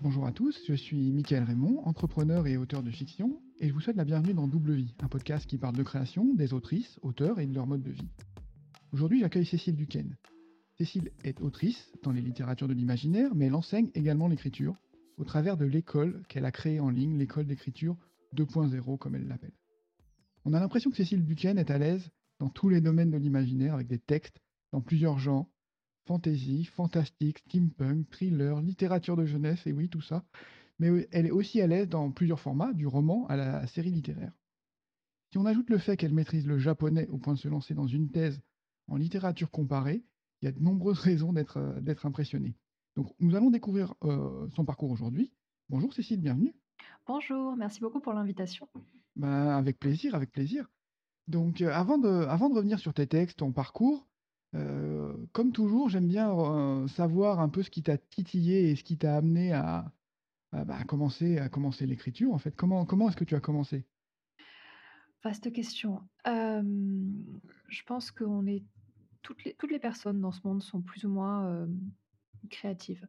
Bonjour à tous, je suis Mickaël Raymond, entrepreneur et auteur de fiction, et je vous souhaite la bienvenue dans Double Vie, un podcast qui parle de création, des autrices, auteurs et de leur mode de vie. Aujourd'hui, j'accueille Cécile Duquesne. Cécile est autrice dans les littératures de l'imaginaire, mais elle enseigne également l'écriture au travers de l'école qu'elle a créée en ligne, l'école d'écriture 2.0 comme elle l'appelle. On a l'impression que Cécile Duquesne est à l'aise dans tous les domaines de l'imaginaire avec des textes dans plusieurs genres, fantasy, fantastique, steampunk, thriller, littérature de jeunesse, et oui, tout ça. Mais elle est aussi à l'aise dans plusieurs formats, du roman à la série littéraire. Si on ajoute le fait qu'elle maîtrise le japonais au point de se lancer dans une thèse en littérature comparée, il y a de nombreuses raisons d'être euh, impressionné. Donc nous allons découvrir euh, son parcours aujourd'hui. Bonjour Cécile, bienvenue. Bonjour, merci beaucoup pour l'invitation. Ben, avec plaisir, avec plaisir. Donc euh, avant, de, avant de revenir sur tes textes, ton parcours, comme toujours, j'aime bien savoir un peu ce qui t'a titillé et ce qui t'a amené à, bah, commencer, l'écriture. En fait, comment, est-ce que tu as commencé? Vaste question. je pense qu'on est toutes les personnes dans ce monde sont plus ou moins créatives.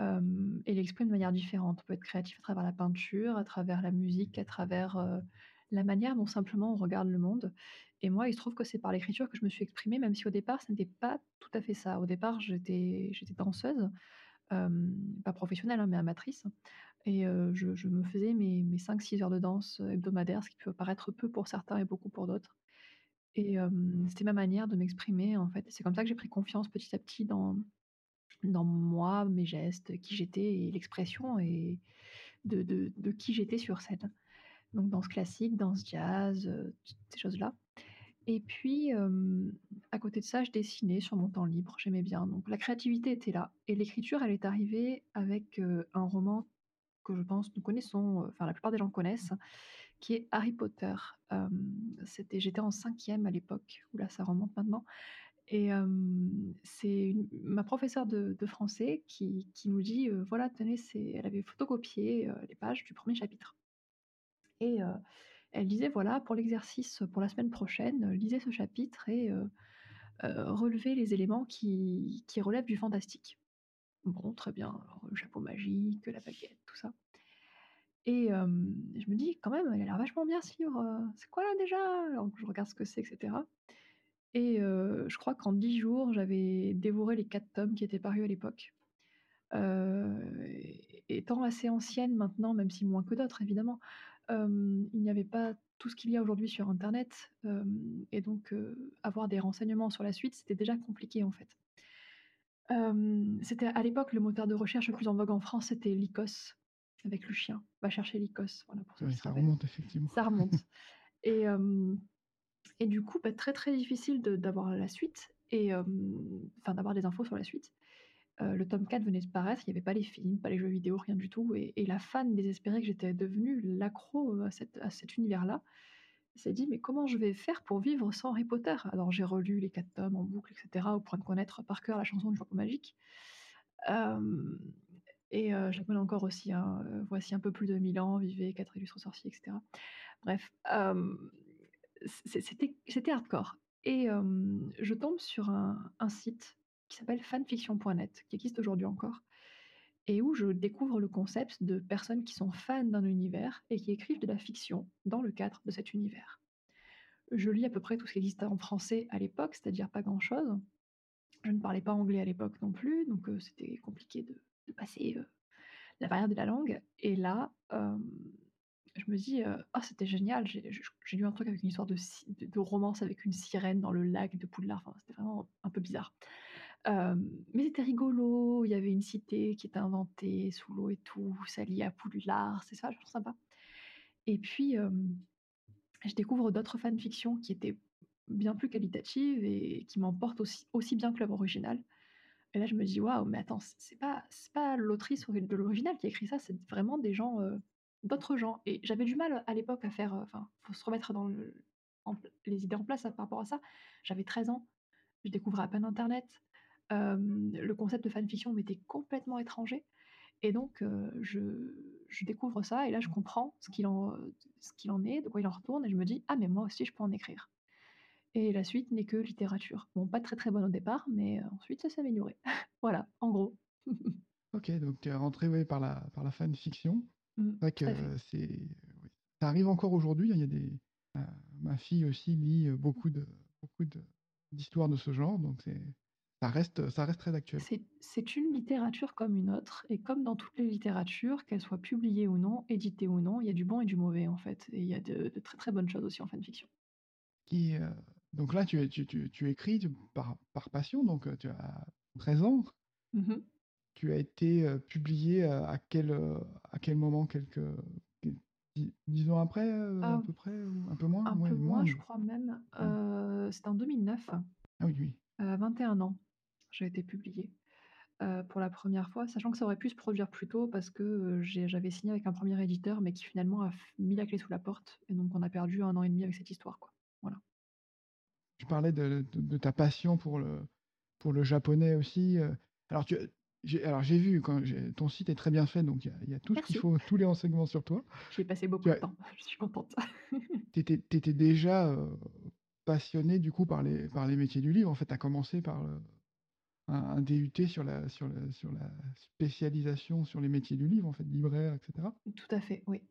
et l'expriment de manière différente. On peut être créatif à travers la peinture, à travers la musique, à travers la manière dont simplement on regarde le monde. Et moi, il se trouve que c'est par l'écriture que je me suis exprimée, même si au départ, ce n'était pas tout à fait ça. Au départ, j'étais danseuse, pas professionnelle, hein, mais amatrice. Et je, me faisais mes, mes 5-6 heures de danse hebdomadaires, ce qui peut paraître peu pour certains et beaucoup pour d'autres. Et c'était ma manière de m'exprimer, en fait. C'est comme ça que j'ai pris confiance petit à petit dans, moi, mes gestes, qui j'étais et l'expression et de, de, de qui j'étais sur scène. Donc danse classique, danse jazz, ces choses-là. Et puis, à côté de ça, je dessinais sur mon temps libre, j'aimais bien. Donc la créativité était là. Et l'écriture, elle est arrivée avec un roman que je pense nous connaissons, enfin la plupart des gens connaissent, qui est Harry Potter. c'était, j'étais en cinquième à l'époque, où là ça remonte maintenant. Et c'est ma professeure de, français qui, qui, nous dit, voilà, tenez, elle avait photocopié les pages du premier chapitre. Et elle disait voilà, pour l'exercice pour la semaine prochaine, lisez ce chapitre et relevez les éléments qui, qui relèvent du fantastique. Bon, très bien, alors, le chapeau magique, la baguette, tout ça. Et je me dis, quand même, elle a l'air vachement bien ce livre. C'est quoi là déjà? Alors je regarde ce que c'est, etc. Et je crois qu'en dix jours, j'avais dévoré les quatre tomes qui étaient parus à l'époque. étant assez ancienne maintenant, même si moins que d'autres évidemment, il n'y avait pas tout ce qu'il y a aujourd'hui sur internet, et donc avoir des renseignements sur la suite, c'était déjà compliqué en fait. c'était à l'époque le moteur de recherche le plus en vogue en France, c'était Lycos avec le chien. Va chercher Lycos, voilà pour ça remonte effectivement. Ça remonte et et du coup, bah, très, très difficile d'avoir la suite et enfin d'avoir des infos sur la suite le tome 4 venait de paraître, il n'y avait pas les films, pas les jeux vidéo, rien du tout. Et, la fan désespérée que j'étais devenue, l'accro à, cet univers-là, s'est dit mais comment je vais faire pour vivre sans Harry Potter? Alors j'ai relu les quatre tomes en boucle, etc., au point de connaître par cœur la chanson du chapeau magique. et je la connais encore aussi, hein, voici un peu plus de 1000 ans, vivez quatre illustres sorciers, etc. Bref, c'était hardcore. Et je tombe sur un site qui s'appelle fanfiction.net, qui existe aujourd'hui encore, et où je découvre le concept de personnes qui sont fans d'un univers et qui écrivent de la fiction dans le cadre de cet univers. Je lis à peu près tout ce qui existait en français à l'époque, c'est-à-dire pas grand-chose. Je ne parlais pas anglais à l'époque non plus, donc euh, c'était compliqué de, passer euh, la barrière de la langue. Et là, je me dis, oh, c'était génial, j'ai lu un truc avec une histoire de, romance avec une sirène dans le lac de Poudlard, c'était vraiment un peu bizarre mais c'était rigolo, il y avait une cité qui était inventée sous l'eau et tout, ça liait à Poudlard, c'est ça, je trouve sympa. Et puis, je découvre d'autres fanfictions qui étaient bien plus qualitatives et qui m'emportent aussi, aussi bien que l'œuvre originale. Et là, je me dis, waouh, mais attends, c'est pas, pas l'autrice de l'original qui a écrit ça, c'est vraiment des gens, d'autres gens. Et j'avais du mal à l'époque à faire, enfin, faut se remettre dans le, les idées en place par rapport à ça. J'avais 13 ans, je découvrais à peine Internet, le concept de fanfiction m'était complètement étranger. Et donc, je, découvre ça, et là, je comprends ce qu'il en, ce qu'il en est, de quoi il en retourne, et je me dis, ah, mais moi aussi, je peux en écrire. Et la suite n'est que littérature. Bon, pas très très bonne au départ, mais ensuite, ça s'est amélioré. voilà, en gros. OK, donc tu es rentré, ouais, par la par la fanfiction. Mmh, C'est vrai que c'est oui, ça arrive encore aujourd'hui, hein, il y a des ma fille aussi lit, beaucoup de beaucoup de d'histoires de ce genre, donc c'est ça reste, ça reste très actuel. C'est une littérature comme une autre et comme dans toutes les littératures, qu'elles soient publiées ou non, éditées ou non, il y a du bon et du mauvais, en fait et il y a de de très, très bonnes choses aussi en fanfiction. Qui, heu donc là, tu tu tu tu écris par par passion, donc heu, tu as 13 ans. Mmh mh. Tu as été, heu, publié, à quel, à quel moment? Quelques quel dix 10 ans après, à Ah, peu près ou un peu moins? un Ouais, peu moins, moins? je crois même, heu, c'était en 2009, Ah oui, oui. à 21 ans, j'ai été publiée, pour la 1re fois, sachant que ça aurait pu se produire plus tôt parce que, j'ai j'avais signé avec un 1er éditeur, mais qui finalement a mis la clé sous la porte et donc on a perdu 1 an et 1/2 avec cette histoire, quoi. Voilà. Tu parlais de de de ta passion pour le pour le japonais aussi, alors tu j'ai alors j'ai vu quand j'ai ton site est très bien fait, donc il y a il y a tout ce qu'il faut, tous les renseignements sur toi. J'y ai passé Tu beaucoup de as temps, je suis contente. tu étais déjà, heu, passionné du coup par les par les métiers du livre, en fait, tu as commencé par, un un DUT sur la sur le sur la spécialisation sur les métiers du livre, en fait, libraire et cetera? Tout à fait, oui.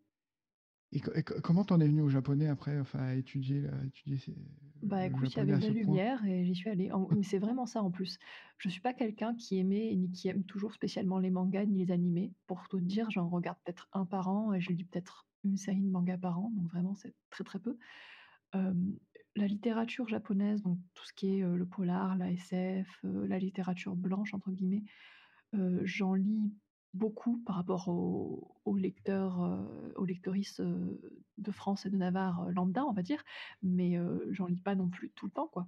Et co et co comment tu en es venu au japonais après, enfin à étudier étudier ces Bah, écoute, il y avait de la lumière et j'y suis allée. En mais c'est vraiment ça en plus. Je suis pas quelqu'un qui aimait ni qui aime toujours spécialement les mangas ni les animés. Pour tout dire, j'en regarde peut-être 1 par an et je lis peut-être 1 série de mangas par an, donc vraiment c'est très, très peu. La littérature japonaise, donc tout ce qui est, le polar, la SF, la littérature «blanche» entre guillemets, j'en lis beaucoup par rapport aux lecteurs, aux lectrices, de France et de Navarre, lambda, on va dire, mais j'en lis pas non plus tout le temps, quoi.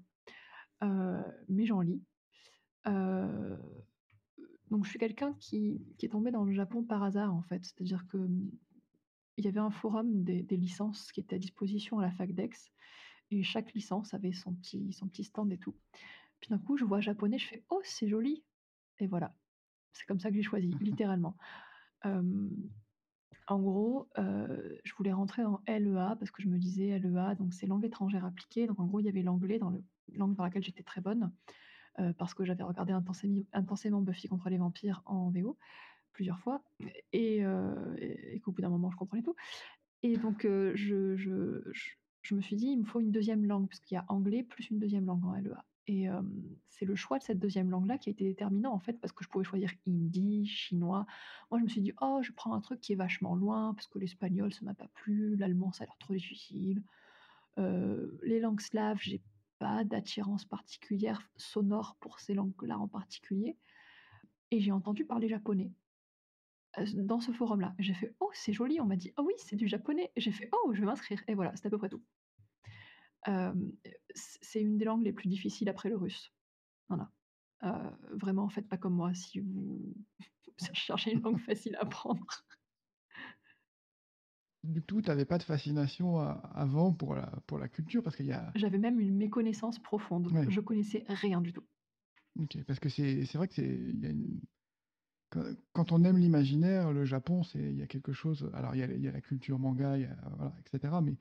Mais j'en lis. Donc je suis quelqu'un qui qui est tombé dans le Japon par hasard, en fait. C'est-à-dire que, mmh, il y avait un forum des des licences qui était à disposition à la fac d'Aix et chaque licence avait son petit son petit stand et tout. Puis d'un coup, je vois japonais, je fais: «Oh, c'est joli!» et voilà. C'est comme ça que j'ai choisi, littéralement. En gros, je voulais rentrer en LEA parce que je me disais LEA, donc c'est langue étrangère appliquée, donc en gros, il y avait l'anglais dans le langue dans laquelle j'étais très bonne, parce que j'avais regardé intensément Buffy contre les vampires en VO, plusieurs fois et heu et et qu'au bout d'un moment, je comprenais tout et donc je je je me suis dit: «Il me faut une 2e langue», parce qu'il y a anglais plus une 2e langue en LEA et c'est le choix de cette 2e langue-là qui a été déterminant, en fait, parce que je pouvais choisir hindi, chinois. Moi, je me suis dit: «Oh, je prends un truc qui est vachement loin parce que l'espagnol, ça m'a pas plu, l'allemand, ça a l'air trop difficile». Les langues slaves, j'ai pas d'attirance particulière sonore pour ces langues-là en particulier et j'ai entendu parler japonais dans ce forum-là. J'ai fait: «Oh, c'est joli!» On m'a dit: «Oh oui, c'est du japonais!» J'ai fait: «Oh, je vais m'inscrire» et voilà, c'est à peu près tout. C'est une des langues les plus difficiles après le russe. Voilà. Vraiment, faites pas comme moi si vous cherchez une langue facile à apprendre. Du tout, tu avais pas de fascination avant pour la pour la culture? Parce qu'il y a J'avais même une méconnaissance profonde. Ouais. Je connaissais rien du tout. OK, parce que c'est vrai que c'est une quand quand on aime l'imaginaire, le Japon, il y a quelque chose alors il y a y a la culture manga, y a voilà et cetera, mais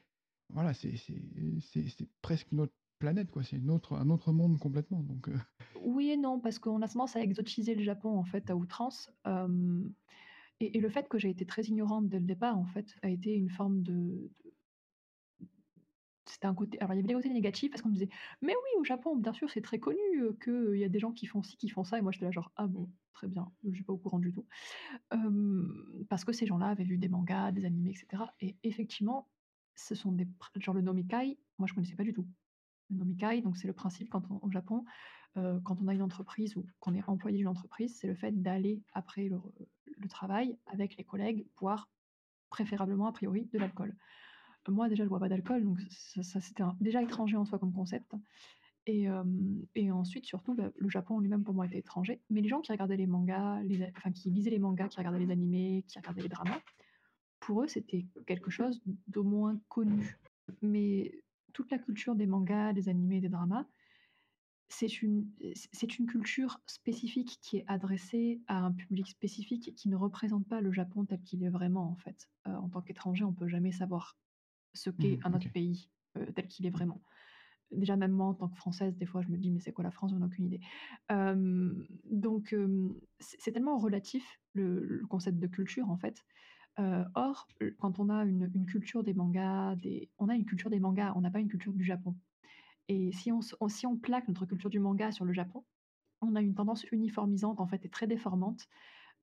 voilà, c'est presque une autre planète, quoi. C'est autre un autre monde complètement, donc heu Oui et non, parce qu'on a tendance à exotiser le Japon, en fait, à outrance, et le fait que j'ai été très ignorante dès le départ, en fait, a été une forme de c'était un côté alors il y avait des côtés négatifs parce qu'on me disait: «Mais oui, au Japon, bien sûr, c'est très connu, qu'il y a des gens qui font ci, qui font ça» et moi, j'étais là genre: «Ah bon, très bien, je suis pas au courant du tout». Parce que ces gens-là avaient vu des mangas, des animés et cetera et effectivement, ce sont des genre le Nomikai, moi, je connaissais pas du tout. Le Nomikai, donc c'est le principe quand on au Japon, heu, quand on a une entreprise ou qu'on est employé d'une entreprise, c'est le fait d'aller après le travail avec les collègues boire, préférablement, a priori, de l'alcool. Moi, déjà, je bois pas d'alcool, donc ça, c'était déjà étranger en soi comme concept et hem et ensuite, surtout, bah, le Japon lui-même, pour moi, était étranger, mais les gens qui regardaient les mangas, les enfin, qui lisaient les mangas, qui regardaient les animés, qui regardaient les dramas, pour eux, c'était quelque chose d'au moins connu. Mais toute la culture des mangas, des animés, des dramas, c'est une c c'est une culture spécifique qui est adressée à un public spécifique qui ne représente pas le Japon tel qu'il est vraiment, en fait. Heu, en tant qu'étranger, on peut jamais savoir ce Mmh qu'est mh. un autre pays, heu, tel qu'il est vraiment. Déjà, même moi, en tant que Française, des fois, je me dis: «Mais c'est quoi la France? J'en ai aucune idée». Donc c'est c'est tellement relatif le le concept de culture, en fait. Heu, or, heu, quand on a une culture des mangas, on a une culture des mangas, on n'a pas une culture du Japon et si on plaque notre culture du manga sur le Japon, on a une tendance uniformisante, en fait et très déformante,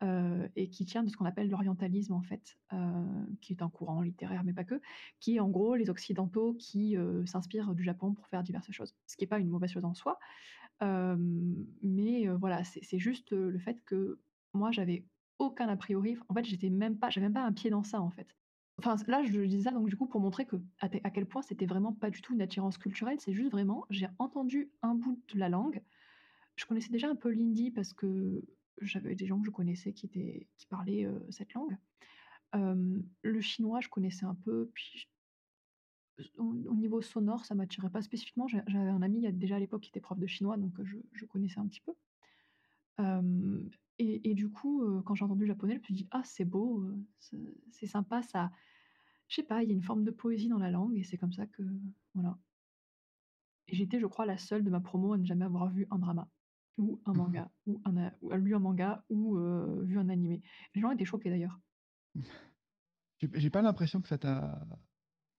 heu et qui tient de ce qu'on appelle l'orientalisme, en fait, qui est un courant littéraire, mais pas que, qui est en gros les occidentaux qui, s'inspirent du Japon pour faire diverses choses. Ce qui est pas une mauvaise chose en soi, mais voilà, c'est juste, le fait que moi j'avais aucun a priori, en fait, j'étais même pas j'avais même pas un pied dans ça, en fait. Enfin, là, je dis ça donc du coup pour montrer que à quel point c'était vraiment pas du tout une attirance culturelle, c'est juste vraiment, j'ai entendu un bout de la langue. Je connaissais déjà un peu l'hindi parce que j'avais des gens que je connaissais qui parlaient, cette langue. Le chinois, je connaissais un peu, puis au au niveau sonore, ça m'attirait pas spécifiquement. J'a j'avais un ami, déjà à l'époque, qui était prof de chinois, donc je connaissais un petit peu. Et et du coup, heu, quand j'ai entendu le japonais, je me suis dit: «Ah, c'est beau, heu, c'est sympa, ça» je sais pas, il y a une forme de poésie dans la langue et c'est comme ça que voilà. Et j'étais, je crois, la seule de ma promo à ne jamais avoir vu un drama ou un Mmh manga ou un ou lu un manga ou heu, vu un animé. Les gens étaient choqués d'ailleurs. J'ai pas l'impression que ça t'a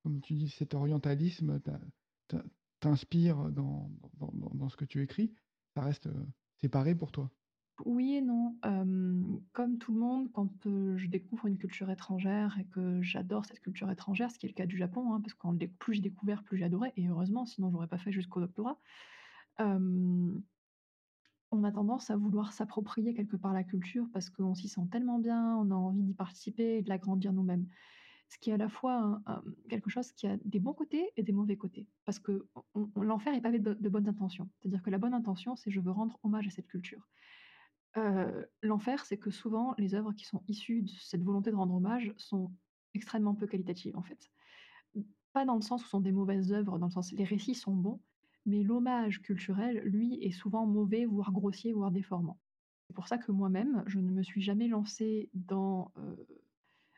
comme tu dis, cet orientalisme t'a t'in t'inspire dans dans dans dans ce que tu écris. Ça reste, séparé pour toi? Oui et non. Comme tout le monde, quand, je découvre une culture étrangère et que j'adore cette culture étrangère, ce qui est le cas du Japon, hein, parce dé plus j'ai découvert, plus j'ai adoré et heureusement, sinon j'aurais pas fait jusqu'au doctorat. On a tendance à vouloir s'approprier quelque part la culture parce qu'on s'y sent tellement bien, on a envie d'y participer et de l'agrandir nous-mêmes. Ce qui est à la fois quelque chose qui a des bons côtés et des mauvais côtés. Parce on l'enfer est pavé de de bonnes intentions. C'est-à-dire que la bonne intention, c'est: «Je veux rendre hommage à cette culture». L'enfer, c'est que souvent les œuvres qui sont issues de cette volonté de rendre hommage sont extrêmement peu qualitatives, en fait. Pas dans le sens où sont des mauvaises œuvres, dans le sens les récits sont bons, mais l'hommage culturel, lui, est souvent mauvais, voire grossier, voire déformant. C'est pour ça que moi-même, je ne me suis jamais lancée dans,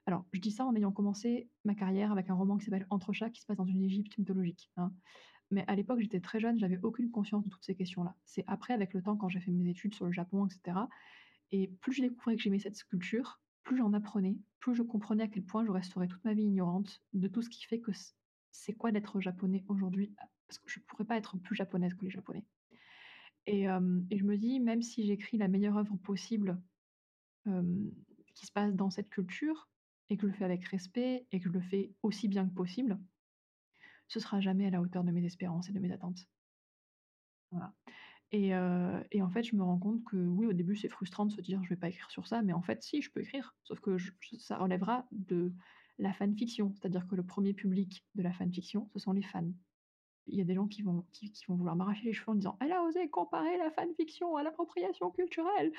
alors je dis ça en ayant commencé ma carrière avec un roman qui s'appelle Entrechats, qui se passe dans une Égypte mythologique, hein. Mais à l'époque, j'étais très jeune, j'avais aucune conscience de toutes ces questions-là. C'est après, avec le temps, quand j'ai fait mes études sur le Japon et cetera et plus je découvrais que j'aimais cette culture, plus j'en apprenais, plus je comprenais à quel point je resterai toute ma vie ignorante de tout ce qui fait que c'est quoi d'être japonais aujourd'hui, a parce que je pourrais pas être plus japonaise que les japonais. Et je me dis: «Même si j'écris la meilleure œuvre possible, qui se passe dans cette culture et que je le fais avec respect et que je le fais aussi bien que possible» «ce sera jamais à la hauteur de mes espérances et de mes attentes». Voilà et en fait, je me rends compte que oui, au début, c'est frustrant de se dire: «Je vais pas écrire sur ça», mais en fait, si, je peux écrire. Sauf que ça relèvera de la fanfiction. C'est-à-dire que le 1er public de la fanfiction, ce sont les fans. Il y a des gens qui vont vouloir m'arracher les cheveux en disant: «Elle a osé comparer la fanfiction à l'appropriation culturelle!»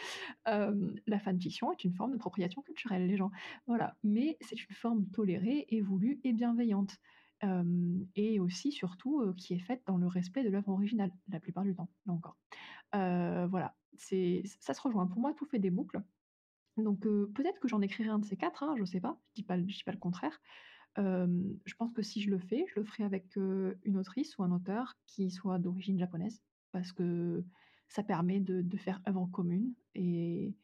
la fanfiction est une forme d'appropriation culturelle, les gens. Voilà, mais c'est une forme tolérée et voulue et bienveillante, et aussi, surtout, qui est faite dans le respect de l'œuvre originale, la plupart du temps, là encore. Voilà, c'est ça se rejoint. Pour moi, tout fait des boucles. Donc peut-être que j'en écrirai un de ces 4, hein, je sais pas, je dis pas je dis pas le contraire. Je pense que si je le fais, je le ferai avec, une autrice ou un auteur qui soit d'origine japonaise. Parce que ça permet de de faire œuvre commune et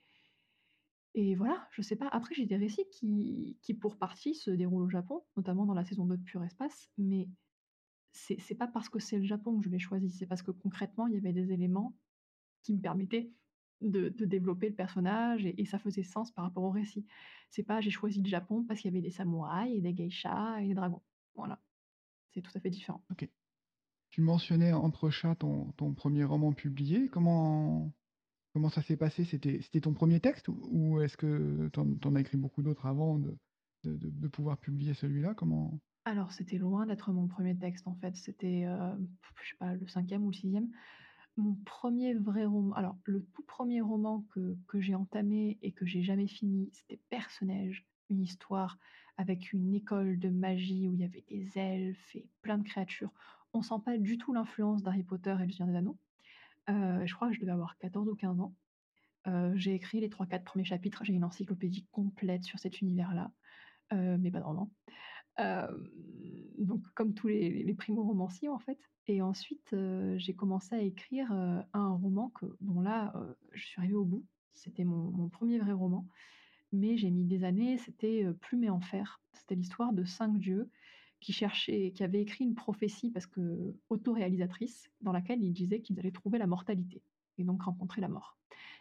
et voilà, je sais pas. Après, j'ai des récits qui qui, pour partie, se déroulent au Japon, notamment dans la saison 2 de Pur Espace, mais c'est pas parce que c'est le Japon que je l'ai choisi, c'est parce que concrètement, il y avait des éléments qui me permettaient de de développer le personnage et ça faisait sens par rapport au récit. C'est pas: «J'ai choisi le Japon parce qu'il y avait des samouraïs et des geishas et des dragons». Voilà, c'est tout à fait différent. OK. Tu mentionnais Entrechats, ton ton 1er roman publié. Comment comment ça s'est passé? C'était ton 1er texte ou est-ce que tu en as écrit beaucoup d'autres avant de pouvoir publier celui-là? Comment? Alors, c'était loin d'être mon 1er texte, en fait. C'était, heu, je sais pas, le 5e ou le 6e. Mon 1er vrai rom alors, le tout 1er roman que que j'ai entamé et que j'ai jamais fini, c'était Perce-Neige, une histoire avec une école de magie où il y avait des elfes et plein de créatures. On sent pas du tout l'influence d'Harry Potter et le Seigneur des Anneaux. Je crois que je devais avoir 14 ou 15 ans. J'ai écrit les 3-4 premiers chapitres, j'ai une encyclopédie complète sur cet univers-là, mais pas de roman. Donc comme tous les les primo-romanciers, en fait et ensuite, j'ai commencé à écrire, un roman que bon là, je suis arrivée au bout. C'était mon 1 vrai roman, mais j'ai mis des années, c'était, Plume et Enfer. C'était l'histoire de 5 dieux qui cherchaient qui avaient écrit une prophétie parce que auto-réalisatrice, dans laquelle ils disaient qu'ils allaient trouver la mortalité et donc rencontrer la mort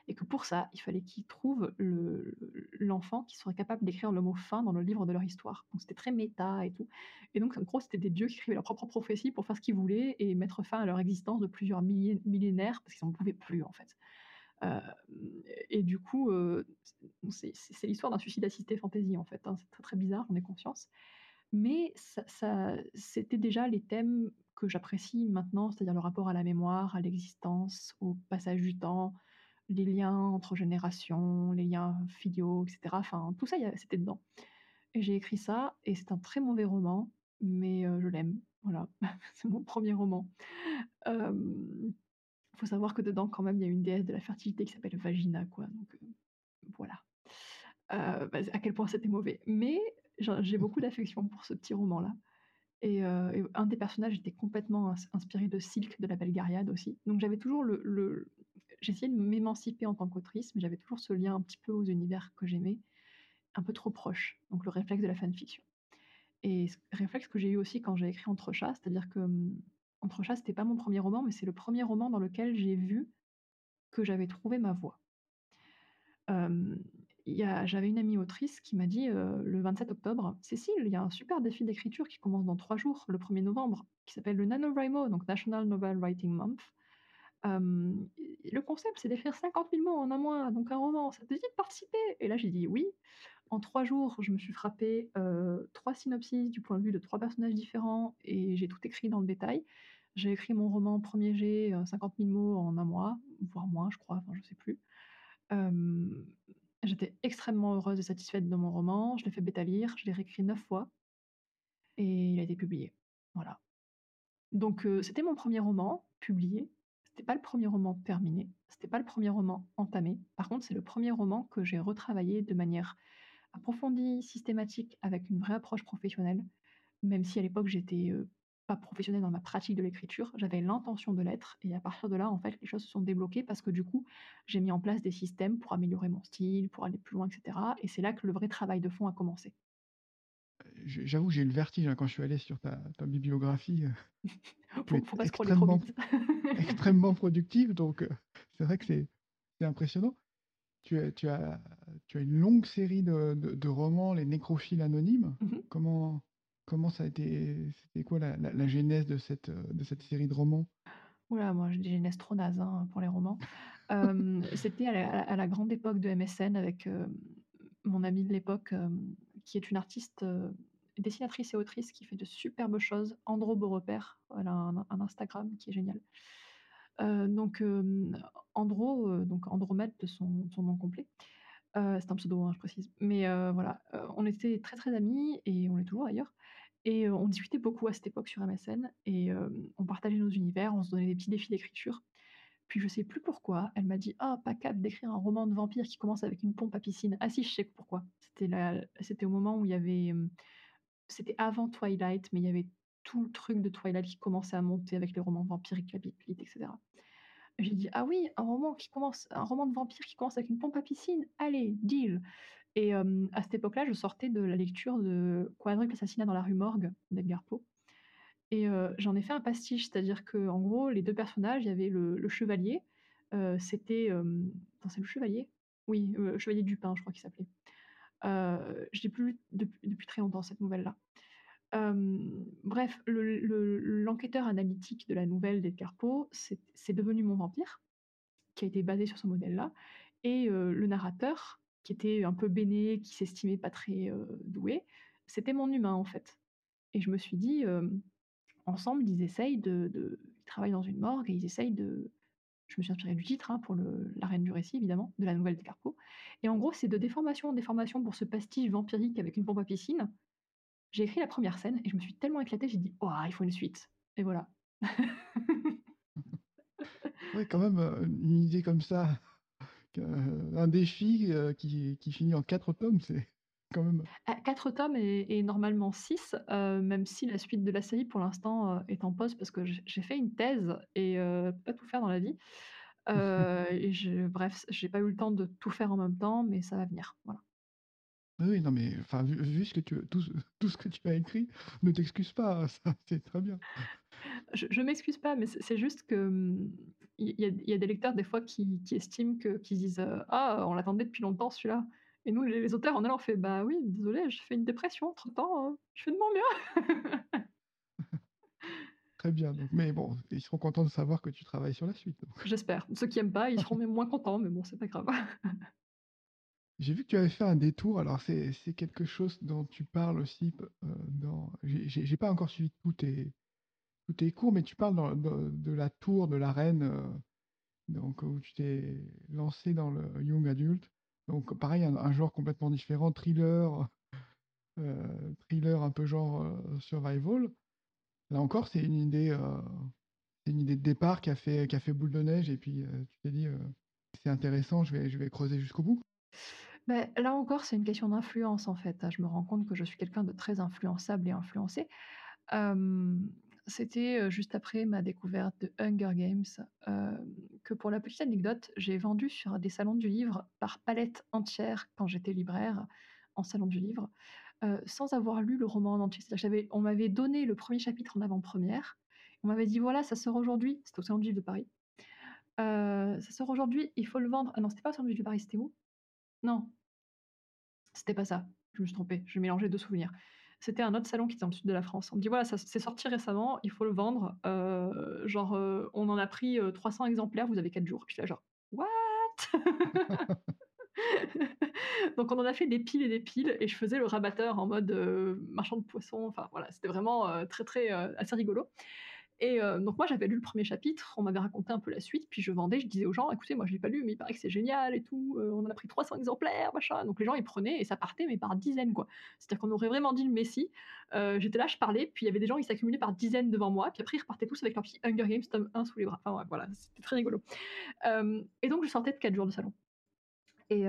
et que pour ça, il fallait qu'ils trouvent le l'enfant qui serait capable d'écrire le mot fin dans le livre de leur histoire. Donc c'était très méta et tout et donc en gros, c'était des dieux qui écrivaient leur propre prophétie pour faire ce qu'ils voulaient et mettre fin à leur existence de plusieurs millénaires parce qu'ils n'en pouvaient plus, en fait. Hem et du coup, c'est c'est l'histoire d'un suicide assisté fantasy, en fait, hein. C'est très, très bizarre, j'en ai conscience, mais ça c'était déjà les thèmes que j'apprécie maintenant, c'est-à-dire le rapport à la mémoire, à l'existence, au passage du temps, les liens entre générations, les liens filiaux et cetera. Enfin, tout ça, il c'était dedans et j'ai écrit ça et c'est un très mauvais roman, mais je l'aime, voilà. C'est mon 1er roman. Hem, faut savoir que dedans, quand même, il y a une déesse de la fertilité qui s'appelle Vagina, quoi, donc voilà. Bah, à quel point c'était mauvais, mais j'ai beaucoup d'affection pour ce petit roman-là. Et et un des personnages était complètement ins inspiré de Silk de La Belle Gaïade aussi, donc j'avais toujours le le j'essayais de m'émanciper en tant qu'autrice, mais j'avais toujours ce lien un petit peu aux univers que j'aimais, un peu trop proche, donc le réflexe de la fanfiction. Et ce réflexe que j'ai eu aussi quand j'ai écrit Entre chats, c'est-à-dire que, mmh, Entre chats, c'était pas mon 1er roman, mais c'est le 1er roman dans lequel j'ai vu que j'avais trouvé ma voie. A j'avais une amie autrice qui m'a dit, heu, le 27 octobre: «Cécile, il y a un super défi d'écriture qui commence dans 3 jours, le 1er novembre, qui s'appelle le NaNoWriMo, donc National Novel Writing Month. Le concept, c'est d'écrire 50 000 mots en 1 mois, donc un roman, ça te dit de participer?» et là, j'ai dit: «Oui». En 3 jours, je me suis frappé, heu, 3 synopsis du point de vue de 3 personnages différents et j'ai tout écrit dans le détail. J'ai écrit mon roman 1er jet, heu, 50 000 mots en 1 mois, voire moins, je crois, enfin, je sais plus. J'étais extrêmement heureuse et satisfaite de mon roman, je l'ai fait bêta-lire, je l'ai réécrit 9 fois et il a été publié. Voilà. Donc heu, c'était mon 1er roman publié, c'était pas le 1er roman terminé, c'était pas le 1er roman entamé. Par contre, c'est le 1er roman que j'ai retravaillé de manière approfondie, systématique, avec une vraie approche professionnelle, même si à l'époque j'étais, heu, pas professionnelle dans ma pratique de l'écriture, j'avais l'intention de l'être et à partir de là, en fait, les choses se sont débloquées parce que du coup, j'ai mis en place des systèmes pour améliorer mon style, pour aller plus loin et cetera et c'est là que le vrai travail de fond a commencé. J'avoue, j'ai eu le vertige, hein, quand je suis allé sur ta ta bibliographie, es faut pas extrêmement productive donc heu, c'est vrai que c'est impressionnant. Tu as tu as tu as une longue série de de de romans, Les Nécrophiles Anonymes. Mmh mh. Comment comment ça a été c'était quoi la la la genèse de cette, heu, de cette série de romans? Ouh là, moi j'ai des genèses trop nazes, hein, pour les romans. C'était à la à à la grande époque de MSN avec, hem, mon amie de l'époque, qui est une artiste, dessinatrice et autrice qui fait de superbes choses, Andro Beaurepaire. Elle a un un Instagram qui est génial. Donc Andro, donc Andromède de son nom complet. C'est un pseudo, hein, je précise, mais voilà, on était très, très amies et on l'est toujours d'ailleurs et on discutait beaucoup à cette époque sur MSN et on partageait nos univers, on se donnait des petits défis d'écriture. Puis je sais plus pourquoi, elle m'a dit: «Ah, pas capable d'écrire un roman de vampire qui commence avec une pompe à piscine». Ah si, je sais pourquoi. C'était au moment où il y avait, c'était avant Twilight, mais il y avait tout le truc de Twilight qui commençait à monter avec les romans vampiriques, la Bip-Lite et cetera. J'ai dit: «Ah oui, un roman qui commence un roman de vampire qui commence avec une pompe à piscine? Allez, deal!» Et à cette époque-là, je sortais de la lecture de Quadruple Assassinat dans la rue Morgue d'Edgar Poe et j'en ai fait un pastiche, c'est-à-dire qu'en gros, les 2 personnages, il y avait le le chevalier, heu, c'était, c'est le chevalier? Oui, heu, Chevalier Dupin, je crois qu'il s'appelait. Je l'ai plus lu depuis très longtemps cette nouvelle-là. Bref, le le l'enquêteur analytique de la nouvelle d'Edgar Poe, c'est devenu mon vampire, qui a été basé sur ce modèle-là et le narrateur, qui était un peu béné, qui s'estimait pas très, doué, c'était mon humain, en fait et je me suis dit, «Ensemble, ils essayent de de ils travaillent dans une morgue et ils essayent de» je me suis inspirée du titre, hein, pour le l'arène du récit évidemment, de la nouvelle d'Edgar Poe et en gros, c'est de déformation en déformation pour ce pastiche vampirique avec une pompe à piscine. J'ai écrit la 1re scène et je me suis tellement éclatée, j'ai dit: «Waouh, il faut une suite» et voilà. Ouais, quand même, une idée comme ça, un défi, heu, qui qui finit en 4 tomes, c'est quand même. Ah, 4 tomes et et normalement 6, heu, même si la suite de la série pour l'instant, est en pause parce que j'ai fait une thèse et heu, pas tout faire dans la vie. Et je bref, j'ai pas eu le temps de tout faire en même temps, mais ça va venir, voilà. Oui, non, mais enfin, vu vu ce que tu tout ce tout ce que tu as écrit, ne t'excuse pas, c'est très bien. Je je m'excuse pas, mais c'est juste que, mmh, il y a il y a des lecteurs des fois qui qui estiment que qui disent, heu: «Ah, on l'attendait depuis longtemps celui-là» et nous les les auteurs là, on fait: «Bah oui, désolé, j'ai fait une dépression entre temps, heu, je fais de mon mieux». Très bien, donc mais bon, ils seront contents de savoir que tu travailles sur la suite. J'espère. Ceux qui aiment pas, ils seront même moins contents, mais bon, c'est pas grave. J'ai vu que tu avais fait un détour, alors c'est quelque chose dont tu parles aussi heu, dans j'ai pas encore suivi tous tes tous tes cours, mais tu parles de la tour de l'arène, heu, donc où tu t'es lancé dans le young adult. Donc pareil, un genre complètement différent, thriller, heu, thriller un peu genre, heu, survival. Là encore, c'est une idée, heu, c'est une idée de départ qui a fait boule de neige et puis, tu t'es dit, «C'est intéressant, je vais je vais creuser jusqu'au bout». Beh, là encore, c'est une question d'influence, en fait, hein. Je me rends compte que je suis quelqu'un de très influençable et influencé. C'était, juste après ma découverte de Hunger Games, que pour la petite anecdote, j'ai vendu sur des salons du livre par palettes entières quand j'étais libraire en salon du livre, sans avoir lu le roman en entier. On m'avait donné le premier chapitre en avant-première. On m'avait dit: «Voilà, ça sort aujourd'hui», c'était au salon du livre de Paris. «Ça sort aujourd'hui, il faut le vendre». Ah non, c'était pas au salon du livre de Paris, c'était où? Non. C'était pas ça, je me suis trompée, j'ai mélangé 2 souvenirs. C'était un autre salon qui était dans le sud de la France. On me dit: «Voilà, c'est sorti récemment, il faut le vendre, heu, genre, heu, on en a pris, heu, 300 exemplaires, vous avez 4 jours». J'étais là genre: «What?» Donc on en a fait des piles et des piles et je faisais le rabatteur en mode, marchand de poissons, enfin voilà, c'était vraiment, très, très, assez rigolo. Et heu, donc moi j'avais lu le premier chapitre, on m'avait raconté un peu la suite, puis je vendais, je disais aux gens: «Écoutez, moi je l'ai pas lu, mais il paraît que c'est génial et tout, heu, on en a pris 300 exemplaires, machin». Donc les gens ils prenaient et ça partait, mais par dizaines, quoi. C'est-à-dire qu'on aurait vraiment dit le messie. Heu, j'étais là, je parlais, puis il y avait des gens, ils s'accumulaient par dizaines devant moi, puis après ils repartaient tous avec leur petit Hunger Games tome 1 sous les bras. Enfin voilà, c'était très rigolo. Hem et donc je sortais de 4 jours de salon et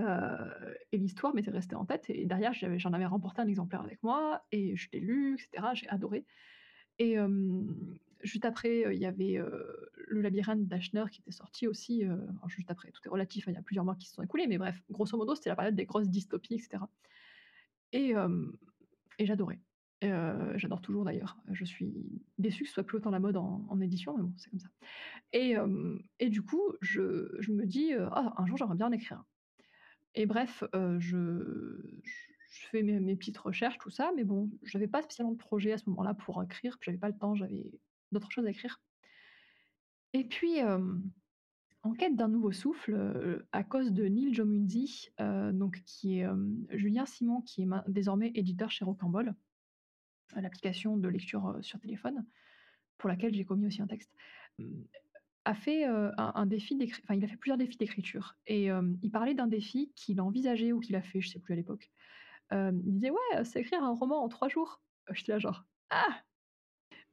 l'histoire m'était restée en tête et derrière j'en avais remporté un exemplaire avec moi et je l'ai lu et cetera, j'ai adoré. Et juste après, heu, il y avait, heu, Le labyrinthe d'Ashner qui était sorti aussi, alors juste après, tout est relatif, hein, il y a plusieurs mois qui se sont écoulés, mais bref, grosso modo, c'était la période des grosses dystopies et cetera et j'adorais. J'adore toujours d'ailleurs. Je suis déçue que ce soit plus autant la mode en édition, mais bon, c'est comme ça et du coup, je je me dis, «Ah, un jour, j'aimerais bien en écrire un» et bref, je je je fais mes petites recherches, tout ça, mais bon, j'avais pas spécialement de projet à ce moment-là pour écrire, j'avais pas le temps, j'avais d'autres choses à écrire et puis, en quête d'un nouveau souffle, à cause de Neil Jomunzi, heu, donc qui est, Julien Simon qui est désormais éditeur chez Rocambole, l'application de lecture, sur téléphone, pour laquelle j'ai commis aussi un texte, mmh, a fait, un défi enfin, il a fait plusieurs défis d'écriture et il parlait d'un défi qu'il a envisagé ou qu'il a fait, je sais plus à l'époque. Il disait: «Ouais, c'est écrire un roman en 3 jours». J'étais là genre: «Ah!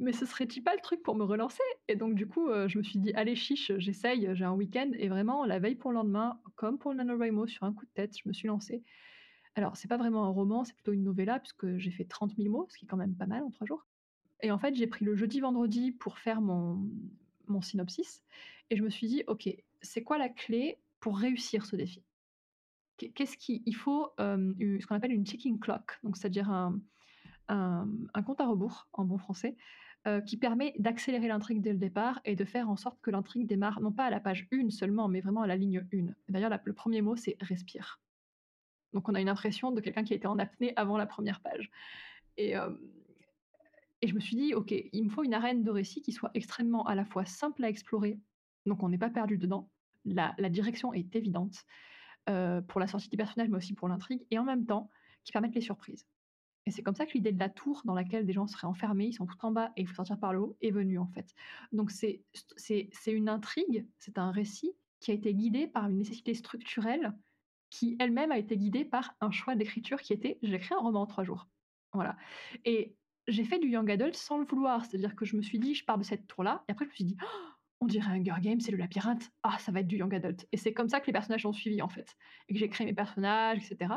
Mais ce serait-il pas le truc pour me relancer?» et donc du coup, heu, je me suis dit: «Allez chiche, j'essaye, j'ai un week-end» et vraiment la veille pour le lendemain, comme pour le NaNoWriMo sur un coup de tête, je me suis lancée. Alors c'est pas vraiment un roman, c'est plutôt une novella puisque j'ai fait 30 000 mots, ce qui est quand même pas mal en 3 jours et en fait, j'ai pris le jeudi, vendredi pour faire mon mon synopsis et je me suis dit: «OK, c'est quoi la clé pour réussir ce défi?» Qu'est qu'est-ce qu'il il faut, u ce qu'on appelle une ticking clock, c'est-à-dire un un compte à rebours en bon français, heu, qui permet d'accélérer l'intrigue dès le départ et de faire en sorte que l'intrigue démarre non pas à la page 1 seulement, mais vraiment à la ligne 1. D'ailleurs, le premier mot, c'est «respire». Donc on a une impression de quelqu'un qui a été en apnée avant la première page et hem et je me suis dit: «OK, il me faut une arène de récit qui soit extrêmement à la fois simple à explorer, donc on n'est pas perdu dedans, la la direction est évidente, heu, pour la sortie des personnages, mais aussi pour l'intrigue et en même temps, qui permettent les surprises» et c'est comme ça que l'idée de la tour dans laquelle des gens seraient enfermés, ils sont tout en bas et il faut sortir par le haut, est venue, en fait. Donc c'est st c'est c'est une intrigue, c'est un récit qui a été guidé par une nécessité structurelle qui elle-même a été guidée par un choix d'écriture qui était: «J'écris un roman en 3 jours». Voilà et j'ai fait du young adult sans le vouloir, c'est-à-dire que je me suis dit: «Je pars de cette tour-là» et après je me suis dit: on dirait Hunger Games, c'est le labyrinthe. Ah, ça va être du young adult. Et c'est comme ça que les personnages ont suivi, en fait. Et que j'ai créé mes personnages, etc.